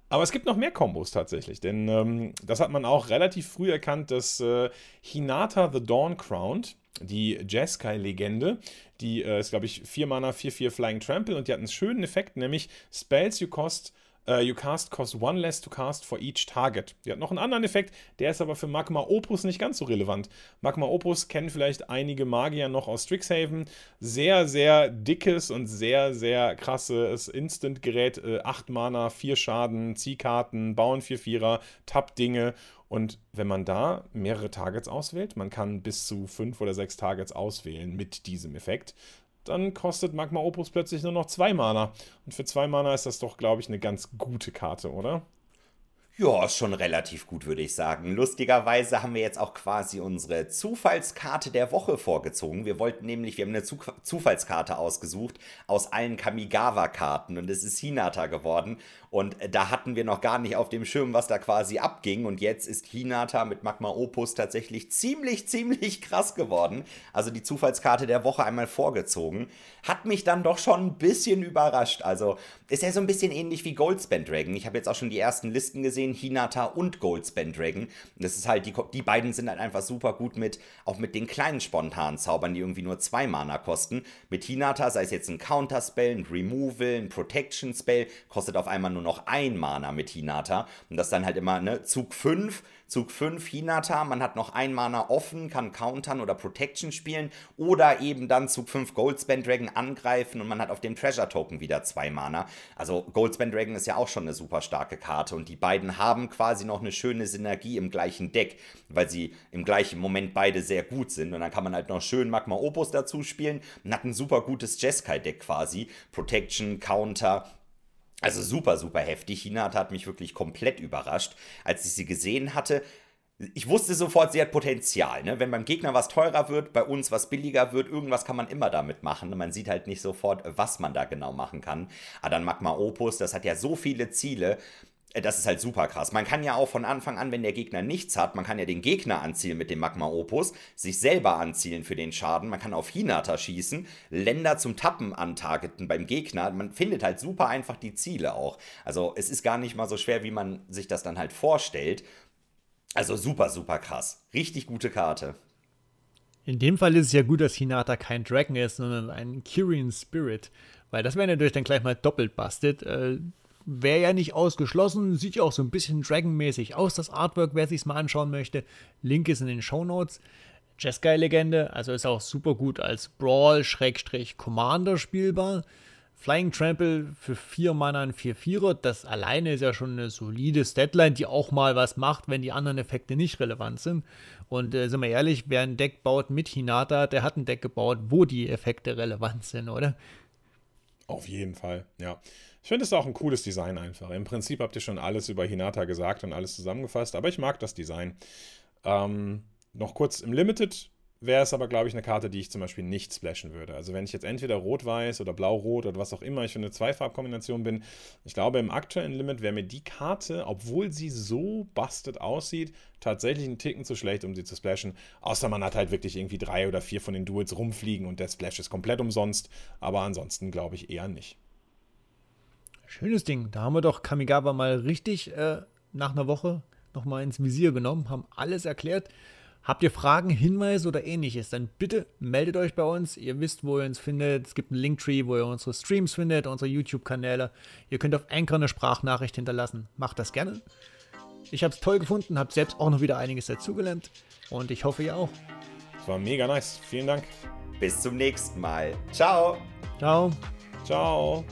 Aber es gibt noch mehr Kombos tatsächlich, denn ähm, das hat man auch relativ früh erkannt, dass äh, Hinata the Dawn Crowned die Jeskai-Legende. Die äh, ist, glaube ich, 4 Mana, 4-4 Flying Trample und die hat einen schönen Effekt, nämlich Spells you cost Uh, you cast cost one less to cast for each target. Die hat noch einen anderen Effekt, der ist aber für Magma Opus nicht ganz so relevant. Magma Opus kennen vielleicht einige Magier noch aus Strixhaven. Sehr, sehr dickes und sehr, sehr krasses Instant-Gerät. Äh, 8 Mana, 4 Schaden, Ziehkarten, bauen 4-4er, Tap-Dinge und wenn man da mehrere Targets auswählt, man kann bis zu fünf oder sechs Targets auswählen mit diesem Effekt, dann kostet Magma Opus plötzlich nur noch zwei Mana. Und für zwei Mana ist das doch, glaube ich, eine ganz gute Karte, oder? Ja, schon relativ gut, würde ich sagen. Lustigerweise haben wir jetzt auch quasi unsere Zufallskarte der Woche vorgezogen. Wir wollten nämlich, wir haben eine Zufallskarte ausgesucht aus allen Kamigawa-Karten und es ist Hinata geworden. Und da hatten wir noch gar nicht auf dem Schirm, was da quasi abging. Und jetzt ist Hinata mit Magma Opus tatsächlich ziemlich, ziemlich krass geworden. Also die Zufallskarte der Woche einmal vorgezogen. Hat mich dann doch schon ein bisschen überrascht. Also ist ja so ein bisschen ähnlich wie Goldspan Dragon. Ich habe jetzt auch schon die ersten Listen gesehen, Hinata und Goldspan Dragon. Und das ist halt, die, die beiden sind halt einfach super gut mit, auch mit den kleinen spontanen Zaubern, die irgendwie nur zwei Mana kosten. Mit Hinata, sei es jetzt ein Counterspell, ein Removal, ein Protection Spell, kostet auf einmal nur nur noch ein Mana mit Hinata. Und das dann halt immer, ne, Zug 5, Zug 5 Hinata, man hat noch ein Mana offen, kann countern oder Protection spielen oder eben dann Zug 5 Goldspan Dragon angreifen und man hat auf dem Treasure Token wieder zwei Mana. Also Goldspan Dragon ist ja auch schon eine super starke Karte und die beiden haben quasi noch eine schöne Synergie im gleichen Deck, weil sie im gleichen Moment beide sehr gut sind und dann kann man halt noch schön Magma Opus dazu spielen und hat ein super gutes Jeskai Deck quasi. Protection, Counter, also super, super heftig. China hat mich wirklich komplett überrascht, als ich sie gesehen hatte. Ich wusste sofort, sie hat Potenzial. Ne? Wenn beim Gegner was teurer wird, bei uns was billiger wird, irgendwas kann man immer damit machen. Man sieht halt nicht sofort, was man da genau machen kann. Aber dann Magma Opus, das hat ja so viele Ziele. Äh, das ist halt super krass. Man kann ja auch von Anfang an, wenn der Gegner nichts hat, man kann ja den Gegner anzielen mit dem Magma Opus, sich selber anzielen für den Schaden, man kann auf Hinata schießen, Länder zum Tappen antargeten beim Gegner. Man findet halt super einfach die Ziele auch. Also es ist gar nicht mal so schwer, wie man sich das dann halt vorstellt. Also super, super krass. Richtig gute Karte. In dem Fall ist es ja gut, dass Hinata kein Dragon ist, sondern ein Kyrian Spirit. Weil das wäre natürlich dann gleich mal doppelt busted. Äh, wäre ja nicht ausgeschlossen. Sieht ja auch so ein bisschen Dragon-mäßig aus, das Artwork, wer sich mal anschauen möchte. Link ist in den Show Notes. Jeskai-Legende, also ist auch super gut als Brawl-Commander spielbar. Flying Trample für 4 Mana und 4 Vierer, das alleine ist ja schon eine solide Statline, die auch mal was macht, wenn die anderen Effekte nicht relevant sind. Und äh, sind wir ehrlich, wer ein Deck baut mit Hinata, der hat ein Deck gebaut, wo die Effekte relevant sind, oder? Auf jeden Fall, ja. Ich finde es auch ein cooles Design einfach. Im Prinzip habt ihr schon alles über Hinata gesagt und alles zusammengefasst, aber ich mag das Design. Ähm, noch kurz im Limited wäre es aber, glaube ich, eine Karte, die ich zum Beispiel nicht splashen würde. Also wenn ich jetzt entweder rot-weiß oder blau-rot oder was auch immer ich für eine Zweifarbkombination bin, ich glaube, im aktuellen Limit wäre mir die Karte, obwohl sie so busted aussieht, tatsächlich einen Ticken zu schlecht, um sie zu splashen. Außer man hat halt wirklich irgendwie drei oder vier von den Duels rumfliegen und der Splash ist komplett umsonst. Aber ansonsten glaube ich eher nicht. Schönes Ding. Da haben wir doch Kamigawa mal richtig äh, nach einer Woche nochmal ins Visier genommen, haben alles erklärt. Habt ihr Fragen, Hinweise oder ähnliches, dann bitte meldet euch bei uns. Ihr wisst, wo ihr uns findet. Es gibt einen Linktree, wo ihr unsere Streams findet, unsere YouTube-Kanäle. Ihr könnt auf Anchor eine Sprachnachricht hinterlassen. Macht das gerne. Ich habe es toll gefunden, habe selbst auch noch wieder einiges dazugelernt und ich hoffe, ihr auch. Es war mega nice. Vielen Dank. Bis zum nächsten Mal. Ciao. Ciao. Ciao.